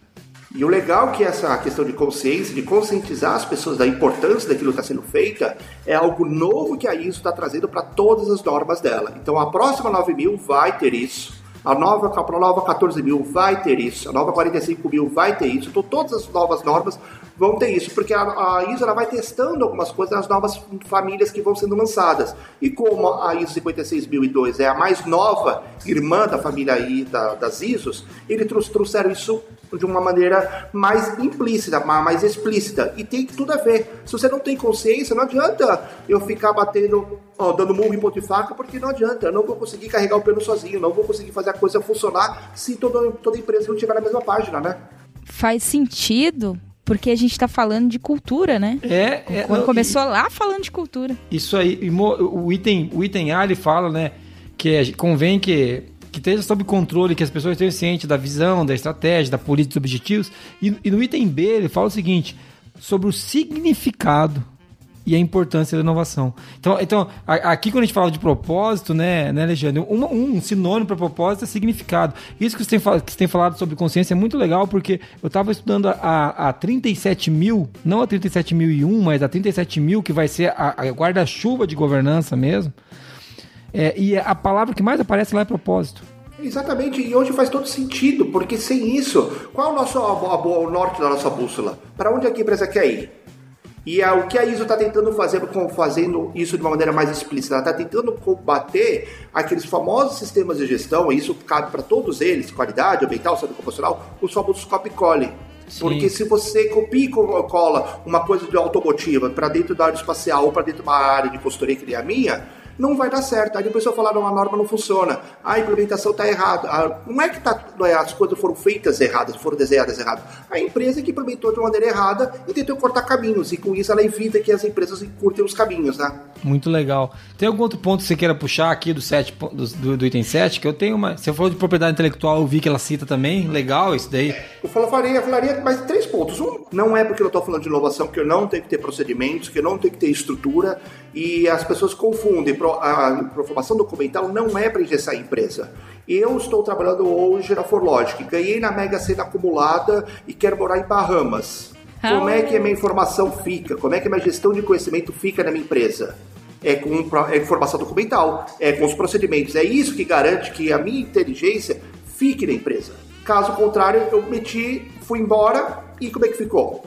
E o legal é que essa questão de consciência, de conscientizar as pessoas da importância daquilo que está sendo feita, é algo novo que a ISO está trazendo para todas as normas dela. Então a próxima 9000 vai ter isso. A nova, a nova 14 mil vai ter isso, a nova 45 mil vai ter isso, então todas as novas normas vão ter isso, porque a, a ISO ela vai testando algumas coisas nas novas famílias que vão sendo lançadas. E como a ISO 56002 é a mais nova irmã da família I, da, das ISOs, eles trouxeram isso de uma maneira mais implícita, mais explícita. E tem tudo a ver. Se você não tem consciência, não adianta eu ficar batendo, ó, dando murro em ponto e faca, porque não adianta. Eu não vou conseguir carregar o pelo sozinho, não vou conseguir fazer a coisa funcionar se toda, toda empresa não estiver na mesma página, né? Faz sentido, porque a gente está falando de cultura, né? É. é Quando começou e, lá falando de cultura. Isso aí, o item, o item A ele fala, né? Que convém que que esteja sob controle, que as pessoas estejam cientes da visão, da estratégia, da política, dos objetivos. E, e no item B ele fala o seguinte: sobre o significado e a importância da inovação. Então, então aqui quando a gente fala de propósito, né, né Alexandre, um, um sinônimo para propósito é significado. Isso que você, tem, que você tem falado sobre consciência é muito legal, porque eu estava estudando a, a 37 mil, não a 37.001, mas a 37 mil, que vai ser a, a guarda-chuva de governança mesmo. É, e a palavra que mais aparece lá é propósito. Exatamente, e hoje faz todo sentido, porque sem isso, qual é o nosso o norte da nossa bússola? Para onde a empresa quer ir? E é, o que a ISO está tentando fazer, fazendo isso de uma maneira mais explícita, ela está tentando combater aqueles famosos sistemas de gestão, e isso cabe para todos eles, qualidade, ambiental, saúde ocupacional, os famosos copy-cole. Porque se você copia e cola uma coisa de automotiva para dentro da área espacial ou para dentro de uma área de consultoria que nem a minha, não vai dar certo. Aí depois eu falar, não, a norma não funciona, a implementação está errada. Ah, não é que tá, é, as coisas foram feitas erradas, foram desenhadas erradas. A empresa que implementou de maneira errada e tentou cortar caminhos, e com isso ela evita que as empresas encurtem os caminhos, né? Muito legal. Tem algum outro ponto que você queira puxar aqui do, set, do, do, item 7? Que eu tenho uma. Você falou de propriedade intelectual, eu vi que ela cita também. Legal isso daí. Eu falaria, falaria mais três pontos. Um, não é porque eu estou falando de inovação que eu não tenho que ter procedimentos, que eu não tenho que ter estrutura, e as pessoas confundem a informação documental não é para engessar a empresa. Eu estou trabalhando hoje na Forlogic, ganhei na Mega Sena acumulada e quero morar em Bahamas. Como é que a minha informação fica? Como é que a minha gestão de conhecimento fica na minha empresa? É com é informação documental, é com os procedimentos. É isso que garante que a minha inteligência fique na empresa. Caso contrário, eu meti, fui embora e como é que ficou?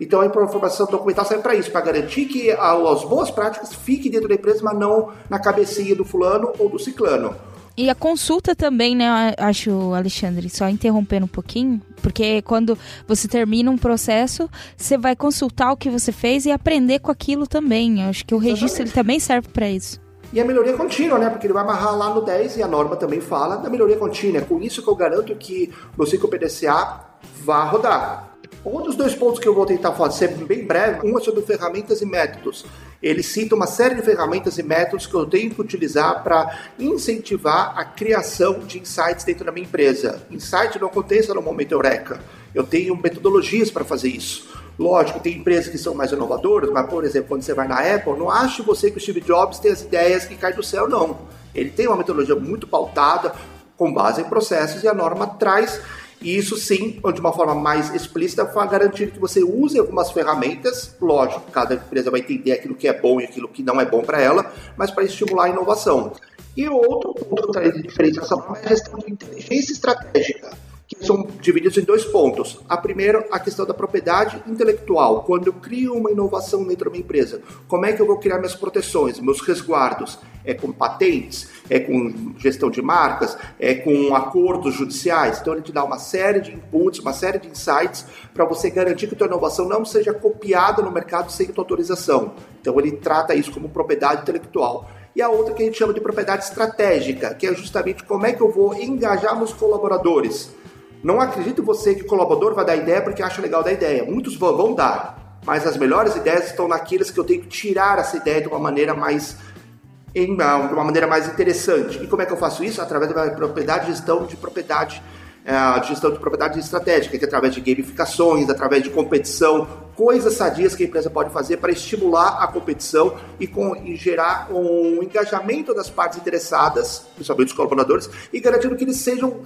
Então a informação documental serve para isso, para garantir que as boas práticas fiquem dentro da empresa, mas não na cabecinha do fulano ou do ciclano. E a consulta também, né, acho, Alexandre, só interrompendo um pouquinho, porque quando você termina um processo, você vai consultar o que você fez e aprender com aquilo também. Eu acho que o Exatamente. registro ele também serve para isso. E a melhoria contínua, né? Porque ele vai amarrar lá no 10 e a norma também fala da melhoria contínua. É com isso que eu garanto que o ciclo PDCA vá rodar. Dos dois pontos que eu vou tentar fazer bem breve, um é sobre ferramentas e métodos. Ele cita uma série de ferramentas e métodos que eu tenho que utilizar para incentivar a criação de insights dentro da minha empresa. Insight não acontece no momento eureka. Eu tenho metodologias para fazer isso. Lógico, tem empresas que são mais inovadoras, mas, por exemplo, quando você vai na Apple, não ache você que o Steve Jobs tem as ideias que caem do céu, não. Ele tem uma metodologia muito pautada, com base em processos, e a norma traz e isso sim, de uma forma mais explícita, vai garantir que você use algumas ferramentas. Lógico, cada empresa vai entender aquilo que é bom e aquilo que não é bom para ela, mas para estimular a inovação. E outro ponto que diferenciação é a gestão de inteligência estratégica que são divididos em dois pontos. A primeira, a questão da propriedade intelectual. Quando eu crio uma inovação dentro da minha empresa, como é que eu vou criar minhas proteções, meus resguardos? É com patentes? É com gestão de marcas? É com acordos judiciais? Então ele te dá uma série de inputs, uma série de insights para você garantir que a tua inovação não seja copiada no mercado sem tua autorização. Então ele trata isso como propriedade intelectual e a outra que a gente chama de propriedade estratégica, que é justamente como é que eu vou engajar meus colaboradores. Não acredito você que o colaborador vai dar ideia porque acha legal da ideia. Muitos vão dar, mas as melhores ideias estão naquelas que eu tenho que tirar essa ideia de uma maneira mais de uma maneira mais interessante. E como é que eu faço isso? Através da propriedade, gestão de propriedade a gestão de propriedade estratégica, que é através de gamificações, através de competição, coisas sadias que a empresa pode fazer para estimular a competição e, com, e gerar um engajamento das partes interessadas, principalmente os colaboradores, e garantindo que eles sejam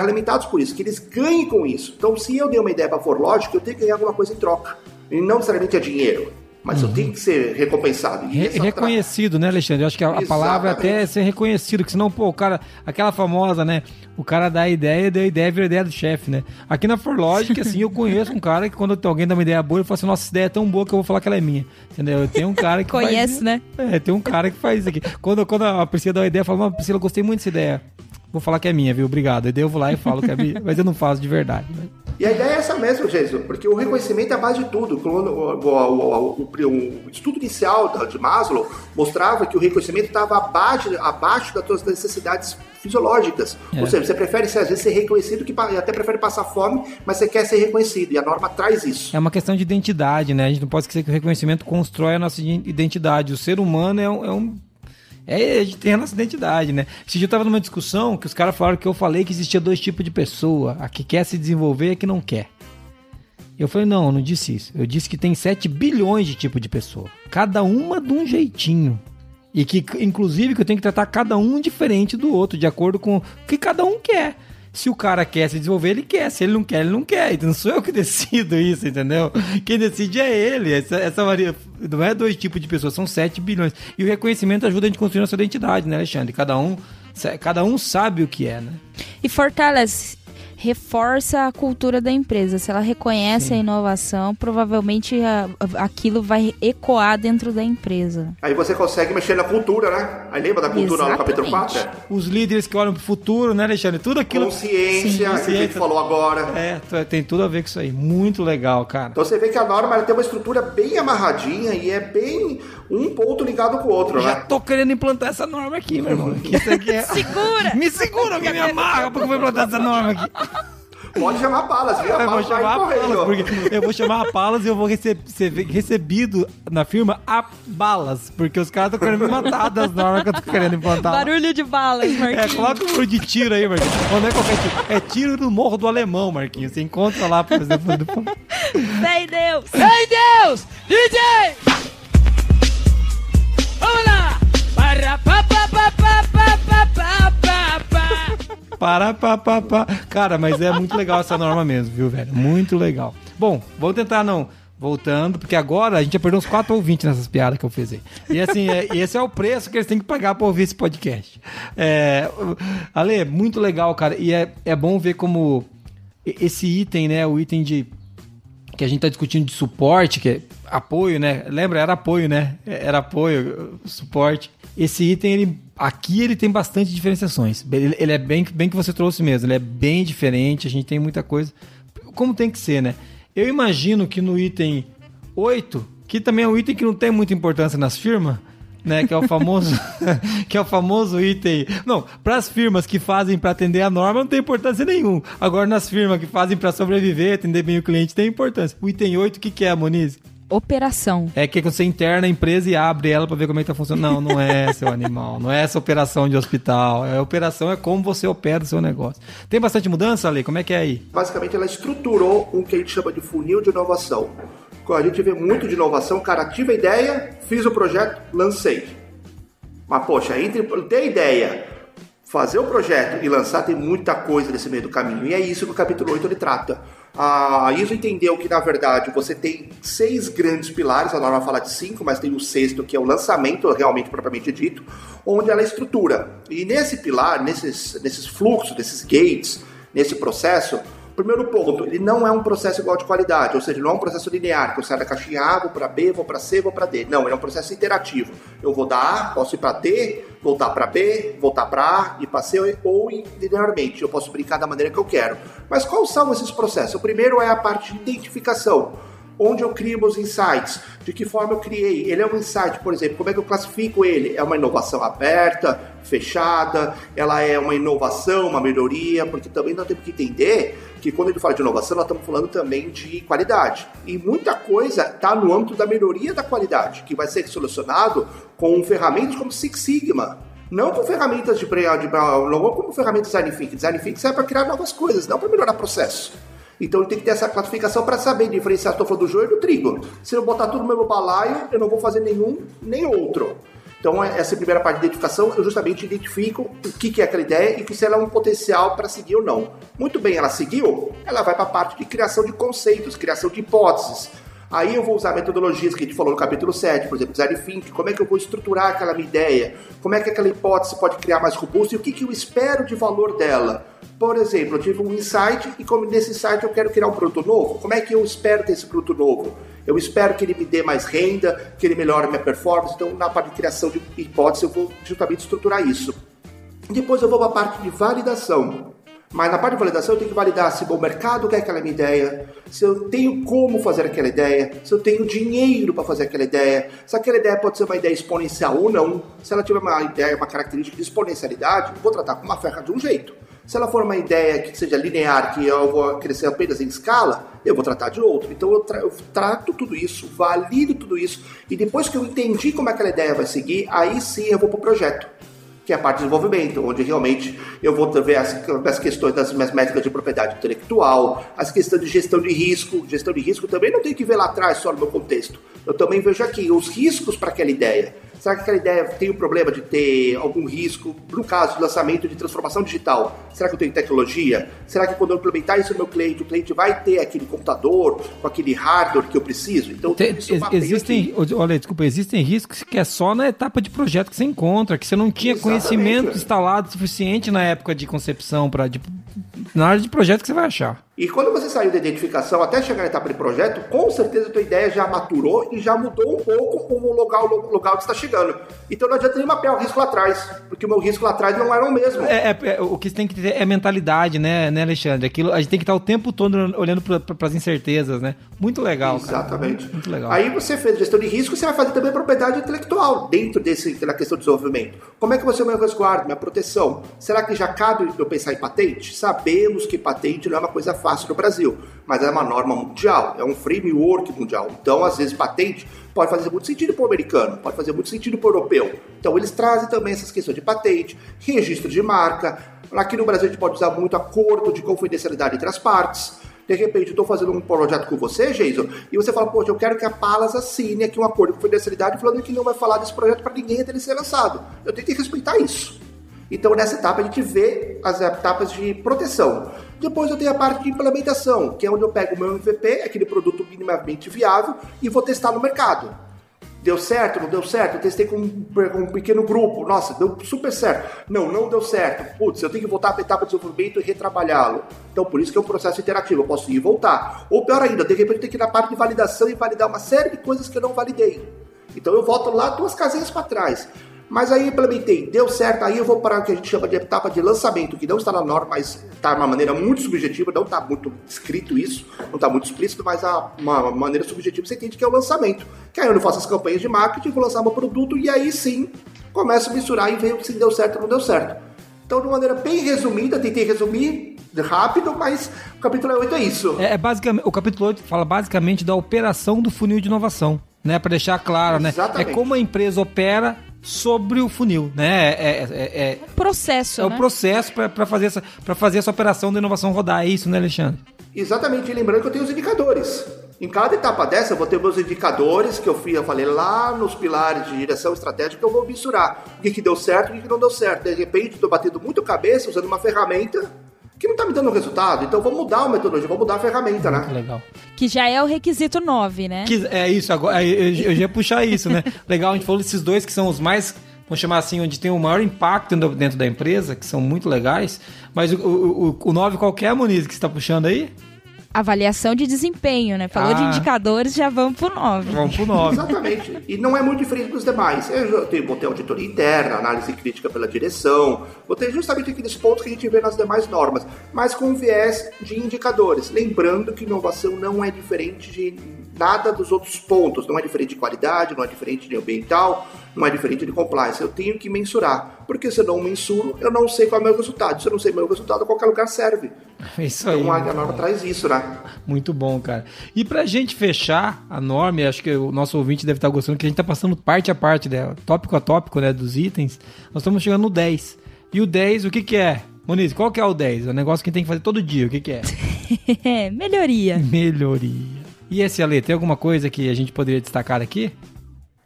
alimentados por isso, que eles ganhem com isso. Então, se eu dei uma ideia para a Forlogic, eu tenho que ganhar alguma coisa em troca. E não necessariamente é dinheiro mas uhum. eu tenho que ser recompensado. Re reconhecido, tra... né, Alexandre? Eu acho que a, a palavra até é ser reconhecido, que senão, pô, o cara, aquela famosa, né? O cara dá a ideia, deu a ideia, vira a ideia do chefe, né? Aqui na Forlogic, assim, eu conheço um cara que quando alguém dá uma ideia boa, ele fala assim, nossa, essa ideia é tão boa que eu vou falar que ela é minha. Entendeu? Eu tenho um cara que Conhece, faz, né? É, tem um cara que faz isso aqui. Quando, quando a Priscila dá uma ideia, eu falo, Priscila, eu gostei muito dessa ideia. Vou falar que é minha, viu? Obrigado. E daí eu vou lá e falo que é minha, mas eu não faço de verdade. Né? E a ideia é essa mesmo, Jesus, porque o reconhecimento é a base de tudo. O, estudo inicial de Maslow mostrava que o reconhecimento estava abaixo, abaixo das suas necessidades fisiológicas. É. Ou seja, você prefere às vezes ser reconhecido que até prefere passar fome, mas você quer ser reconhecido. E a norma traz isso. É uma questão de identidade, né? A gente não pode esquecer que o reconhecimento constrói a nossa identidade. O ser humano é um, é um é, a gente tem a nossa identidade, né? Esse dia eu tava numa discussão que os caras falaram que eu falei que existia dois tipos de pessoa: a que quer se desenvolver e a que não quer. Eu falei, não, eu não disse isso. Eu disse que tem 7 bilhões de tipos de pessoa. Cada uma de um jeitinho. E que, inclusive, que eu tenho que tratar cada um diferente do outro, de acordo com o que cada um quer. Se o cara quer se desenvolver, ele quer. Se ele não quer, ele não quer. Então não sou eu que decido isso, entendeu? Quem decide é ele. Essa, essa varia, não é dois tipos de pessoas, são 7 bilhões. E o reconhecimento ajuda a gente a construir nossa identidade, né, Alexandre? Cada um, cada um sabe o que é, né? E fortalece reforça a cultura da empresa. Se ela reconhece Sim. a inovação, provavelmente a, a, aquilo vai ecoar dentro da empresa. Aí você consegue mexer na cultura, né? Aí lembra da cultura Exatamente. no capítulo 4? Os líderes que olham para o futuro, né, Alexandre? Tudo aquilo. Consciência, Sim, consciência. que a gente falou agora. É, tem tudo a ver com isso aí. Muito legal, cara. Então você vê que a norma tem uma estrutura bem amarradinha e é bem um ponto ligado com o outro, Já né? tô querendo implantar essa norma aqui, meu irmão. Isso aqui é... Segura! Me segura, que me amarra, porque eu vou implantar essa norma aqui. Pode chamar Palas, viu? eu vou chamar a Palas, porque eu vou chamar a Palas e eu vou receber, ser recebido na firma a balas, porque os caras estão querendo me matar das normas que eu tô querendo implantar. Barulho de balas, Marquinhos. É, coloca um barulho de tiro aí, Marquinhos. Não é qualquer tiro. É tiro do Morro do Alemão, Marquinhos. Você encontra lá, por exemplo. Vem Deus! Vem Deus! DJ! Para, pa, pa, pa. Cara, mas é muito legal essa norma mesmo, viu, velho? Muito legal. Bom, vou tentar não voltando, porque agora a gente já perdeu uns 4 ouvintes nessas piadas que eu fiz aí. E assim, é, esse é o preço que eles têm que pagar para ouvir esse podcast. É, Ale, muito legal, cara. E é, é bom ver como esse item, né? O item de. Que a gente tá discutindo de suporte, que é apoio, né? Lembra? Era apoio, né? Era apoio, suporte. Esse item, ele, aqui ele tem bastante diferenciações. Ele, ele, é bem, bem que você trouxe mesmo, ele é bem diferente, a gente tem muita coisa. Como tem que ser, né? Eu imagino que no item 8, que também é um item que não tem muita importância nas firmas, né, que é o famoso que é o famoso item. Não, para as firmas que fazem para atender a norma não tem importância nenhuma. Agora nas firmas que fazem para sobreviver, atender bem o cliente tem importância. O item 8 o que que é, Moniz? Operação. É que você interna a empresa e abre ela para ver como é que tá funcionando. Não, não é, seu animal. Não é essa operação de hospital. A operação é como você opera o seu negócio. Tem bastante mudança, Ali? Como é que é aí? Basicamente, ela estruturou um que a gente chama de funil de inovação. A gente vê muito de inovação, cara, tive a ideia, fiz o projeto, lancei. Mas, poxa, entre ter a ideia, fazer o projeto e lançar, tem muita coisa nesse meio do caminho. E é isso que o capítulo 8 ele trata a ISO entendeu que, na verdade, você tem seis grandes pilares, a norma fala de cinco, mas tem o sexto, que é o lançamento, realmente propriamente dito, onde ela estrutura. E nesse pilar, nesses, nesses fluxos, nesses gates, nesse processo, Primeiro ponto, ele não é um processo igual de qualidade, ou seja, não é um processo linear, que eu saio da caixinha A, vou para B, vou para C, vou para D. Não, ele é um processo interativo. Eu vou da A, posso ir para D, voltar para B, voltar para A, ir para C, ou linearmente. Eu posso brincar da maneira que eu quero. Mas quais são esses processos? O primeiro é a parte de identificação onde eu crio meus insights, de que forma eu criei. Ele é um insight, por exemplo, como é que eu classifico ele? É uma inovação aberta, fechada, ela é uma inovação, uma melhoria, porque também nós temos que entender que quando ele fala de inovação, nós estamos falando também de qualidade. E muita coisa está no âmbito da melhoria da qualidade, que vai ser solucionado com ferramentas como Six Sigma, não com ferramentas de, de não como ferramentas Design Thinking. Design Thinking serve para criar novas coisas, não para melhorar processo. Então tem que ter essa classificação para saber diferenciar a falando do joio do trigo. Se eu botar tudo no mesmo balaio, eu não vou fazer nenhum nem outro. Então, essa primeira parte de identificação, eu justamente identifico o que, é aquela ideia e se ela é um potencial para seguir ou não. Muito bem, ela seguiu, ela vai para a parte de criação de conceitos, criação de hipóteses. Aí eu vou usar metodologias que a gente falou no capítulo 7, por exemplo, design thinking, como é que eu vou estruturar aquela minha ideia, como é que aquela hipótese pode criar mais robusta e o que, que eu espero de valor dela. Por exemplo, eu tive um insight e como nesse insight eu quero criar um produto novo, como é que eu espero ter esse produto novo? Eu espero que ele me dê mais renda, que ele melhore minha performance, então na parte de criação de hipótese eu vou justamente estruturar isso. Depois eu vou para a parte de validação. Mas na parte de validação eu tenho que validar se o mercado quer aquela minha ideia, se eu tenho como fazer aquela ideia, se eu tenho dinheiro para fazer aquela ideia, se aquela ideia pode ser uma ideia exponencial ou não. Se ela tiver uma ideia, uma característica de exponencialidade, vou tratar com uma ferra de um jeito. Se ela for uma ideia que seja linear, que eu vou crescer apenas em escala, eu vou tratar de outro. Então eu, tra eu, trato tudo isso, valido tudo isso, e depois que eu entendi como aquela ideia vai seguir, aí sim eu vou para o projeto que é a parte de desenvolvimento, onde realmente eu vou ver as, as questões das minhas métricas de propriedade intelectual, as questões de gestão de risco. Gestão de risco também não tem que ver lá atrás só no meu contexto. Eu também vejo aqui os riscos para aquela ideia. Será que aquela ideia tem o problema de ter algum risco, no caso de lançamento de transformação digital? Será que eu tenho tecnologia? Será que quando eu implementar isso no meu cliente, o cliente vai ter aquele computador com aquele hardware que eu preciso? Então, Te- tudo isso eu ex- mapeio existem, aqui. olha, desculpa, existem riscos que é só na etapa de projeto que você encontra, que você não tinha Exatamente, conhecimento instalado suficiente na época de concepção para na área de projeto que você vai achar. E quando você saiu da identificação até chegar na etapa de projeto, com certeza a tua ideia já maturou e já mudou um pouco o local, o local que está chegando. Então não adianta nem mapear o risco lá atrás, porque o meu risco lá atrás não era o mesmo. É, é- é- o que você tem que ter é mentalidade, né, né, Alexandre? Aquilo, a gente tem que estar o tempo todo olhando para as incertezas, né? Muito legal, cara. Exatamente. Muito legal. Aí você fez gestão de risco, você vai fazer também propriedade intelectual dentro desse, da questão de desenvolvimento. Como é que você é o meu resguardo, minha proteção? Será que já cabe eu pensar em patente? Sabemos que patente não é uma coisa fácil no Brasil, mas é uma norma mundial, é um framework mundial. Então, às vezes, patente pode fazer muito sentido para o americano, pode fazer muito sentido para o europeu. Então, eles trazem também essas questões de patente, registro de marca. Aqui no Brasil, a gente pode usar muito acordo de confidencialidade entre as partes. De repente, estou fazendo um projeto com você, Jason, e você fala, poxa, eu quero que a Palas assine aqui um acordo de confidencialidade falando que não vai falar desse projeto para ninguém até ele ser lançado. Eu tenho que respeitar isso. Então, nessa etapa, a gente vê as etapas de proteção. Depois eu tenho a parte de implementação, que é onde eu pego o meu MVP, aquele produto minimamente viável, e vou testar no mercado. Deu certo? Não deu certo? Eu testei com um, pequeno grupo. Nossa, deu super certo. Não, não deu certo. Putz, eu tenho que voltar para a etapa de desenvolvimento e retrabalhá-lo. Então, por isso que é um processo interativo. Eu posso ir e voltar. Ou pior ainda, de repente eu tenho que ir na parte de validação e validar uma série de coisas que eu não validei. Então, eu volto lá duas casinhas para trás. Mas aí implementei, deu certo, aí eu vou para o que a gente chama de etapa de lançamento, que não está na norma, mas está de uma maneira muito subjetiva, não está muito escrito isso, não está muito explícito, mas a, uma maneira subjetiva você entende que é o lançamento. Que aí eu faço as campanhas de marketing, vou lançar meu produto e aí sim começo a misturar e ver se deu certo ou não deu certo. Então, de uma maneira bem resumida, tentei resumir rápido, mas o capítulo 8 é isso. É, é basicamente, o capítulo 8 fala basicamente da operação do funil de inovação, né? Para deixar claro, né? Exatamente. É como a empresa opera sobre o funil, né? É, é, é- é- Processo, é né? o processo para fazer, essa, pra fazer essa operação da inovação rodar. É isso, né, Alexandre? Exatamente, e lembrando que eu tenho os indicadores. Em cada etapa dessa, eu vou ter meus indicadores, que eu, fui, eu falei lá nos pilares de direção estratégica, eu vou mensurar o que, que deu certo e o que, que não deu certo. De repente, estou batendo muito cabeça usando uma ferramenta que não está me dando resultado. Então, vou mudar a metodologia, vou mudar a ferramenta, né? Legal. Que já é o requisito 9, né? Que- é isso, agora eu, eu já ia puxar isso, né? Legal, a gente falou desses dois que são os mais, vamos chamar assim, onde tem o maior impacto dentro da empresa, que são muito legais. Mas o, o, o, o 9 qual que é, Moniz, que você está puxando aí? Avaliação de desempenho, né? Falou de Ah. indicadores, já vamos pro 9. Vamos pro 9. Exatamente. E não é muito diferente dos demais. Eu tenho, vou ter auditoria interna, análise crítica pela direção, vou ter justamente aqueles pontos que a gente vê nas demais normas, mas com viés de indicadores. Lembrando que inovação não é diferente de nada dos outros pontos, não é diferente de qualidade, não é diferente de ambiental, não é diferente de compliance. Eu tenho que mensurar, porque se eu não mensuro, eu não sei qual é o meu resultado. Se eu não sei o meu resultado, qualquer lugar serve. É isso aí. Então a norma traz isso, né? Muito bom, cara. E pra gente fechar a norma, e acho que o nosso ouvinte deve estar gostando, que a gente tá passando parte a parte dela, tópico a tópico, né, dos itens. Nós estamos chegando no 10. E o 10, o que que é? Moniz, qual que é o 10? É um negócio que tem que fazer todo dia, o que que é? É, melhoria. Melhoria. E esse, Ale, tem alguma coisa que a gente poderia destacar aqui?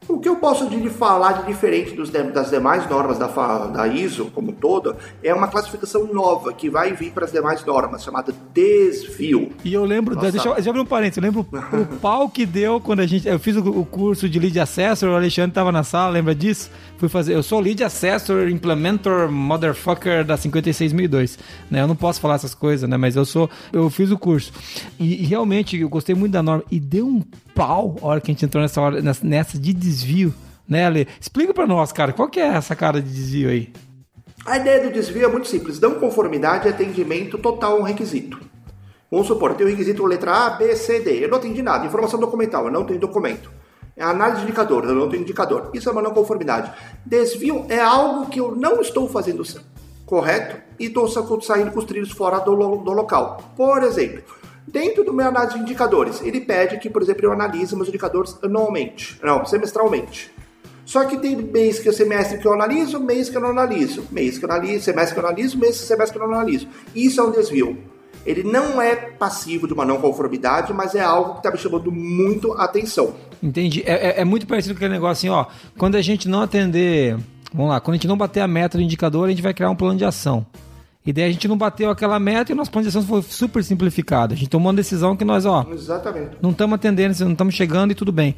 O que eu posso de falar de diferente dos das demais normas da, da ISO como um todo é uma classificação nova que vai vir para as demais normas, chamada desvio. E eu lembro, Nossa. deixa eu, deixa eu abrir um parênteses, eu lembro o pau que deu quando a gente, eu fiz o, o curso de Lead Assessor, o Alexandre estava na sala, lembra disso? Fui fazer, eu sou Lead Assessor, Implementor, Motherfucker da 56002, né? Eu não posso falar essas coisas, né? Mas eu sou, eu fiz o curso. E, realmente, eu gostei muito da norma, e deu um pau a hora que a gente entrou nessa hora, nessa, de desvio, né, Ale? Explica pra nós, cara, qual que é essa cara de desvio aí? A ideia do desvio é muito simples: não conformidade e atendimento total a um requisito. Vamos supor, tenho o requisito letra A, B, C, D. Eu não atendi nada. Informação documental, eu não tenho documento. É análise de indicador, eu não tenho indicador. Isso é uma não conformidade. Desvio é algo que eu não estou fazendo correto e estou sa- saindo com os trilhos fora do, do local. Por exemplo, dentro do meu análise de indicadores, ele pede que, por exemplo, eu analise meus indicadores anualmente, não, semestralmente. Só que tem mês que é semestre que eu analiso, mês que eu não analiso. Mês que eu analiso, semestre que eu analiso, mês semestre que eu não analiso. Isso é um desvio. Ele não é passivo de uma não conformidade, mas é algo que está me chamando muito a atenção. Entendi. É, é- é muito parecido com aquele negócio assim, ó. Quando a gente não atender. Vamos lá, quando a gente não bater a meta do indicador, a gente vai criar um plano de ação. E daí a gente não bateu aquela meta e o nosso plano de ação foi super simplificado. A gente tomou uma decisão que nós, ó, Exatamente. não estamos atendendo, não estamos chegando e tudo bem.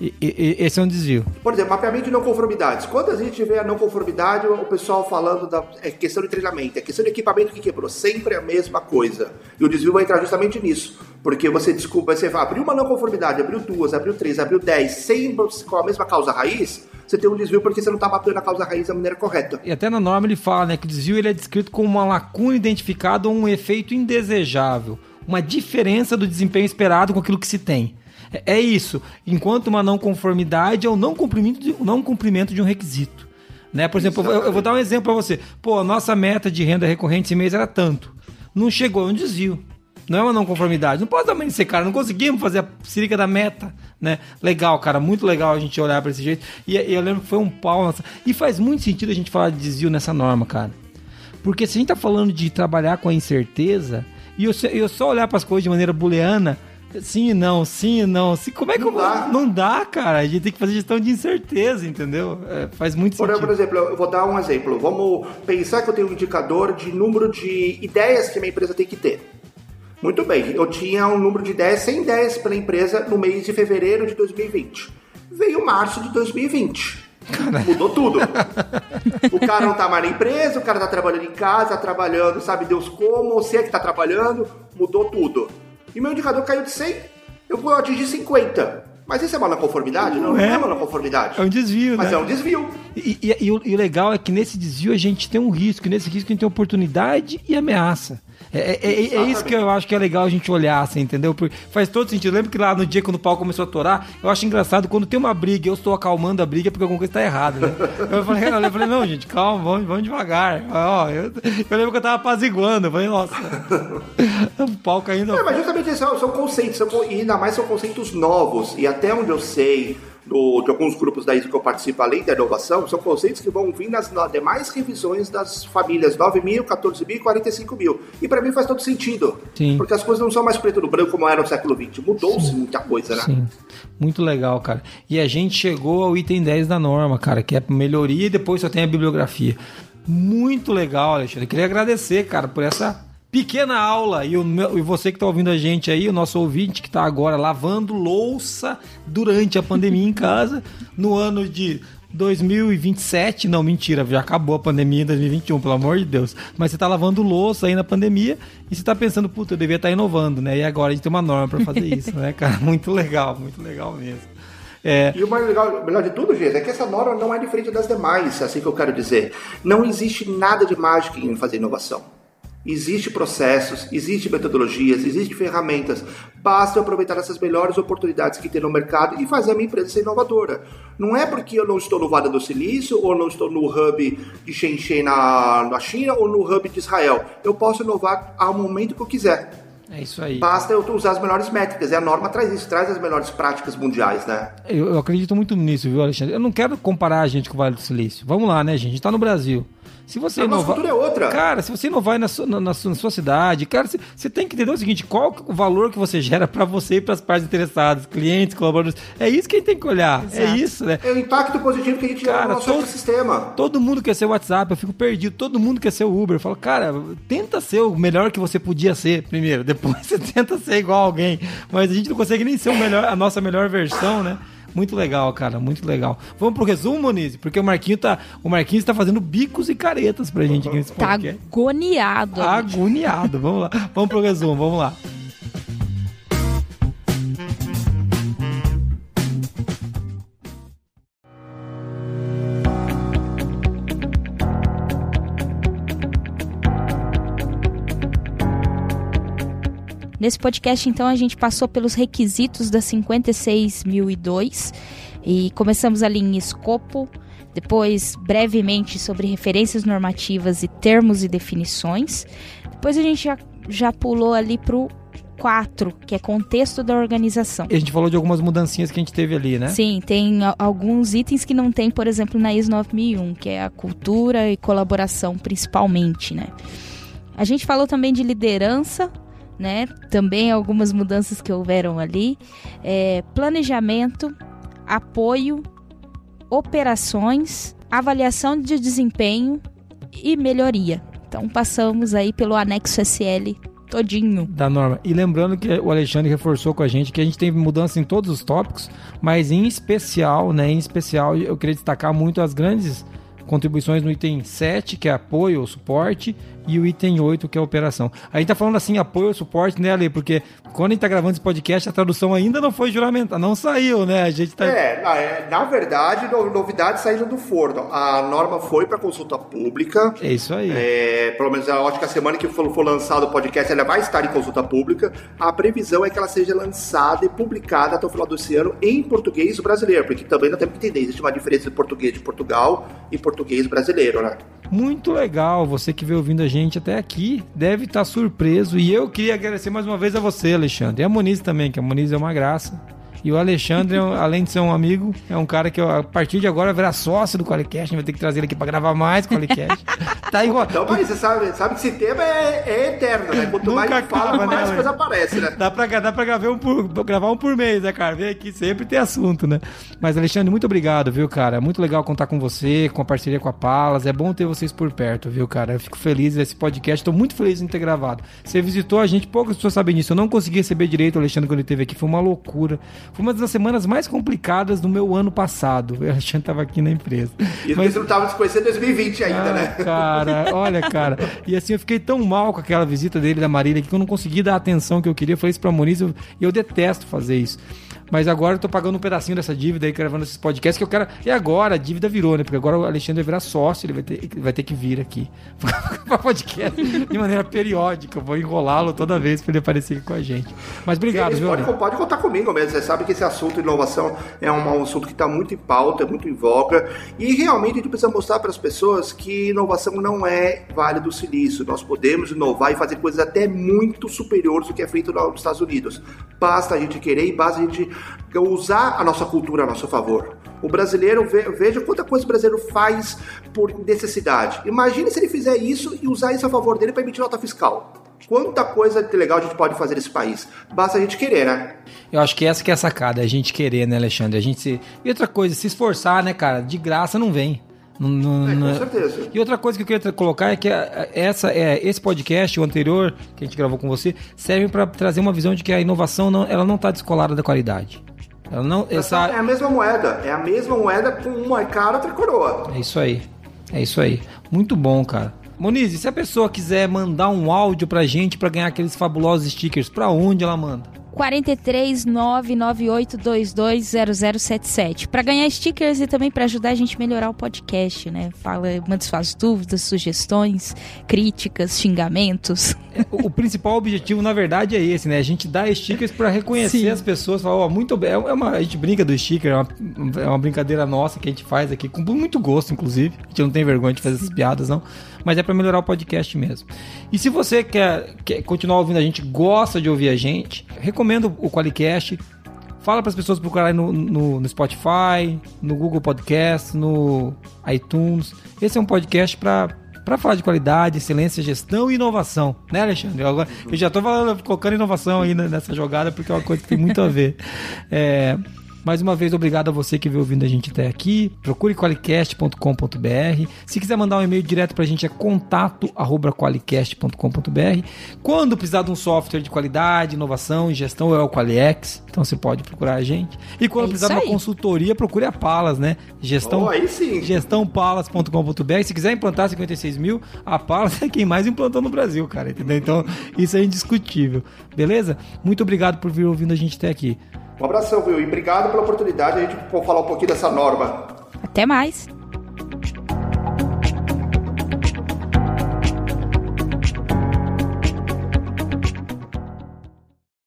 E- e- e- esse é um desvio. Por exemplo, mapeamento de não conformidades. Quando a gente vê a não conformidade, o pessoal falando da é questão de treinamento, é questão de equipamento que quebrou, sempre a mesma coisa. E o desvio vai entrar justamente nisso. Porque você desculpa, você abriu uma não conformidade, abriu duas, abriu três, abriu dez, sem com a mesma causa raiz, você tem um desvio porque você não está mapeando a causa raiz da maneira correta. E até na norma ele fala, né, que o desvio ele é descrito como uma lacuna identificada ou um efeito indesejável, uma diferença do desempenho esperado com aquilo que se tem. É, isso. Enquanto uma não conformidade é o não cumprimento de, não cumprimento de um requisito. Né? Por exemplo, eu, eu vou dar um exemplo para você. Pô, a nossa meta de renda recorrente esse mês era tanto. Não chegou, é um desvio. Não é uma não conformidade. Não pode também ser, cara. Não conseguimos fazer a sírica da meta, né? Legal, cara. Muito legal a gente olhar para esse jeito. E, e eu lembro que foi um pau. Nossa. E faz muito sentido a gente falar de desvio nessa norma, cara. Porque se a gente tá falando de trabalhar com a incerteza, e eu, eu só olhar para as coisas de maneira booleana, sim e não, sim e não, sim, como é que Não eu dá. Não dá, cara. A gente tem que fazer gestão de incerteza, entendeu? É, faz muito Por, sentido. por exemplo, eu vou dar um exemplo. Vamos pensar que eu tenho um indicador de número de ideias que a minha empresa tem que ter. Muito bem, eu tinha um número de ideias, 100 ideias pela empresa no mês de fevereiro de 2020. Veio março de 2020. Mudou tudo. o cara não tá mais na empresa, o cara tá trabalhando em casa, tá trabalhando, sabe Deus como, você é que tá trabalhando, mudou tudo. E meu indicador caiu de 100, eu atingi 50. Mas isso é uma não conformidade? Não, não é. é uma não conformidade. É um desvio, Mas né? é um desvio. E, e- e o, e o legal é que nesse desvio a gente tem um risco, e nesse risco a gente tem oportunidade e ameaça. É, é- é- é isso que eu acho que é legal a gente olhar, assim, entendeu? Porque faz todo sentido. Eu lembro que lá no dia quando o pau começou a torar, eu acho engraçado quando tem uma briga e eu estou acalmando a briga porque alguma coisa está errada, né? Eu falei, eu falei, não, gente, calma, vamos, vamos devagar. Ó, eu, eu lembro que eu tava apaziguando, eu falei, nossa, o pau caindo. É, mas justamente são, são conceitos, são, e ainda mais são conceitos novos. E até onde eu sei, do- de alguns grupos da ISO que eu participo, além da inovação, são conceitos que vão vir nas demais revisões das famílias 9 mil, 14 mil e 45 mil. E pra mim faz todo sentido. Sim. Porque as coisas não são mais preto no branco como era no século XX. Mudou-se muita coisa, né? Sim, muito legal, cara. E a gente chegou ao item 10 da norma, cara, que é melhoria e depois só tem a bibliografia. Muito legal, Alexandre. Queria agradecer, cara, por essa pequena aula. E, o meu- e você que tá ouvindo a gente aí, o nosso ouvinte que tá agora lavando louça durante a pandemia em casa, no ano de 2027, não, mentira, já acabou a pandemia em 2021, pelo amor de Deus. Mas você tá lavando louça aí na pandemia e você tá pensando, puta, eu devia estar inovando, né? E agora a gente tem uma norma pra fazer isso, né, cara? Muito legal, muito legal mesmo. É, E o mais legal, melhor de tudo, gente, é que essa norma não é diferente das demais, assim que eu quero dizer. Não existe nada de mágica em fazer inovação. Existem processos, existem metodologias, existem ferramentas. Basta eu aproveitar essas melhores oportunidades que tem no mercado e fazer a minha empresa ser inovadora. Não é porque eu não estou no Vale do Silício, ou não estou no hub de Shenzhen na, na China, ou no hub de Israel. Eu posso inovar ao momento que eu quiser. é isso aí. Basta eu usar as melhores métricas. E a norma traz isso, traz as melhores práticas mundiais, né? Eu, eu acredito muito nisso, viu, Alexandre? Eu não quero comparar a gente com o Vale do Silício. Vamos lá, né, gente? A gente tá no Brasil. Se você A nossa inovar. cultura é outra. Cara, se você inovar na sua, na, na sua, na sua cidade, cara, você, você tem que entender o seguinte: qual que é o valor que você gera pra você e pras partes interessadas, clientes, colaboradores. É isso que a gente tem que olhar. É Exato. isso, né? É o impacto positivo que a gente gera no nosso todo- ecossistema. Todo mundo quer ser o WhatsApp, eu fico perdido. Todo mundo quer ser o Uber. Eu falo, cara, tenta ser o melhor que você podia ser primeiro. Depois você tenta ser igual a alguém. Mas a gente não consegue nem ser o melhor, a nossa melhor versão, né? Muito legal, cara, muito legal. Vamos pro resumo, Moniz? Porque o Marquinhos tá, o Marquinhos tá fazendo bicos e caretas pra gente aqui nesse Tá podcast. agoniado. amigo. Agoniado. Vamos lá. Vamos pro resumo, vamos lá. Nesse podcast, então, a gente passou pelos requisitos da 56002 e começamos ali em escopo, depois brevemente sobre referências normativas e termos e definições. Depois a gente já, já pulou ali pro 4, que é contexto da organização. E a gente falou de algumas mudancinhas que a gente teve ali, né? Sim, tem alguns itens que não tem, por exemplo, na ISO 9001, que é a cultura e colaboração principalmente, né? A gente falou também de liderança, né? Também algumas mudanças que houveram ali. É, planejamento, apoio, operações, avaliação de desempenho e melhoria. Então passamos aí pelo anexo SL todinho. da norma. E lembrando que o Alexandre reforçou com a gente que a gente tem mudança em todos os tópicos, mas em especial, né, em especial eu queria destacar muito as grandes contribuições no item 7, que é apoio ou suporte, e o item 8, que é operação. A gente tá falando assim, apoio ou suporte, né, Ale? Porque quando a gente tá gravando esse podcast, a tradução ainda não foi juramentada, não saiu, né? A gente tá... É, na, é, verdade, no- novidades saíram do forno. A norma foi para consulta pública. É isso aí. É, pelo menos eu acho que a semana que for, for lançado o podcast ela vai estar em consulta pública. A previsão é que ela seja lançada e publicada até o final desse ano em português brasileiro, porque também não temos que entender, existe uma diferença de português de Portugal e português brasileiro, né? Muito legal, você que veio ouvindo a gente até aqui, deve estar surpreso. E eu queria agradecer mais uma vez a você, Alexandre. E a Moniz também, que a Moniz é uma graça. E o Alexandre, além de ser um amigo, é um cara que a partir de agora vai sócio do Qualicast. Vai ter que trazer ele aqui pra gravar mais Qualicast. tá igual. Então, mas você sabe, sabe que esse tema é, é eterno, né? Quanto mais Nunca a gente fala, acaba, né, mais coisa aparece, né? Dá pra, dá pra gravar, um por, gravar um por mês, né, cara? Vem aqui, sempre tem assunto, né? Mas, Alexandre, muito obrigado, viu, cara? É muito legal contar com você, com a parceria com a Palas. É bom ter vocês por perto, viu, cara? Eu fico feliz desse podcast, tô muito feliz em ter gravado. Você visitou a gente, poucas pessoas sabem disso. Eu não consegui receber direito o Alexandre quando ele esteve aqui, foi uma loucura. Foi uma das semanas mais complicadas do meu ano passado. O Alexandre tava aqui na empresa. E Mas- você não tava se conhecendo em 2020 ainda, ah, né? Cara, olha, cara. E assim, eu fiquei tão mal com aquela visita dele da Marília que eu não consegui dar a atenção que eu queria. Eu falei isso pra Moniz e eu, eu detesto fazer isso. Mas agora eu tô pagando um pedacinho dessa dívida aí, gravando esses podcasts que eu quero. E agora a dívida virou, né? Porque agora o Alexandre vai virar sócio, ele vai ter, vai ter que vir aqui pra podcast de maneira periódica. Eu vou enrolá-lo toda vez pra ele aparecer aqui com a gente. Mas obrigado, viu, pode, pode contar comigo mesmo. Você sabe que esse assunto de inovação é um, um assunto que está muito em pauta, é muito em voga. E realmente a gente precisa mostrar para as pessoas que inovação não é vale do silício. Nós podemos inovar e fazer coisas até muito superiores do que é feito nos Estados Unidos. Basta a gente querer e basta a gente usar a nossa cultura a nosso favor. O brasileiro, ve- veja quanta coisa o brasileiro faz por necessidade. Imagine se ele fizer isso e usar isso a favor dele para emitir nota fiscal. Quanta coisa legal a gente pode fazer nesse país. Basta a gente querer, né? Eu acho que essa que é a sacada, é a gente querer, né, Alexandre? A gente se... E outra coisa, se esforçar, né, cara? De graça não vem. Não- É, com não- certeza. E outra coisa que eu queria colocar é que essa, é, esse podcast, o anterior, que a gente gravou com você, serve para trazer uma visão de que a inovação não, ela não está descolada da qualidade. Ela não, essa, É a mesma moeda. É a mesma moeda com uma cara outra coroa. É isso aí. É isso aí. Muito bom, cara. Moniz, se a pessoa quiser mandar um áudio pra gente pra ganhar aqueles fabulosos stickers, pra onde ela manda? 43 998220077. Para ganhar stickers e também para ajudar a gente a melhorar o podcast, né? Fala, manda suas dúvidas, sugestões, críticas, xingamentos. O, o principal objetivo, na verdade, é esse, né? A gente dá stickers pra reconhecer Sim. as pessoas. Falar, ó, muito bem. É uma, a gente brinca do sticker, é uma, é uma brincadeira nossa que a gente faz aqui, com muito gosto, inclusive. A gente não tem vergonha de fazer essas piadas, não. Mas é pra melhorar o podcast mesmo. E se você quer, quer continuar ouvindo a gente, gosta de ouvir a gente, recomendo o Qualicast. Fala para as pessoas procurarem no, no, no Spotify, no Google Podcast, no iTunes. Esse é um podcast para para falar de qualidade, excelência, gestão e inovação, né, Alexandre? Eu, agora, eu já falando, colocando inovação aí nessa jogada porque é uma coisa que tem muito a ver. É, mais uma vez, obrigado a você que veio ouvindo a gente até aqui. Procure qualicast.com.br. Se quiser mandar um e-mail direto pra gente é contato@qualicast.com.br. Quando precisar de um software de qualidade, inovação e gestão, é o Qualiex. Então você pode procurar a gente. E quando É precisar de uma consultoria, procure a Palas, né? Gestão Oh, aí sim. gestãopalas.com.br. Se quiser implantar 56 mil, a Palas é quem mais implantou no Brasil, cara, entendeu? Então, isso é indiscutível, beleza? Muito obrigado por vir ouvindo a gente até aqui. Um abração, viu? E obrigado pela oportunidade de a gente falar um pouquinho dessa norma. Até mais!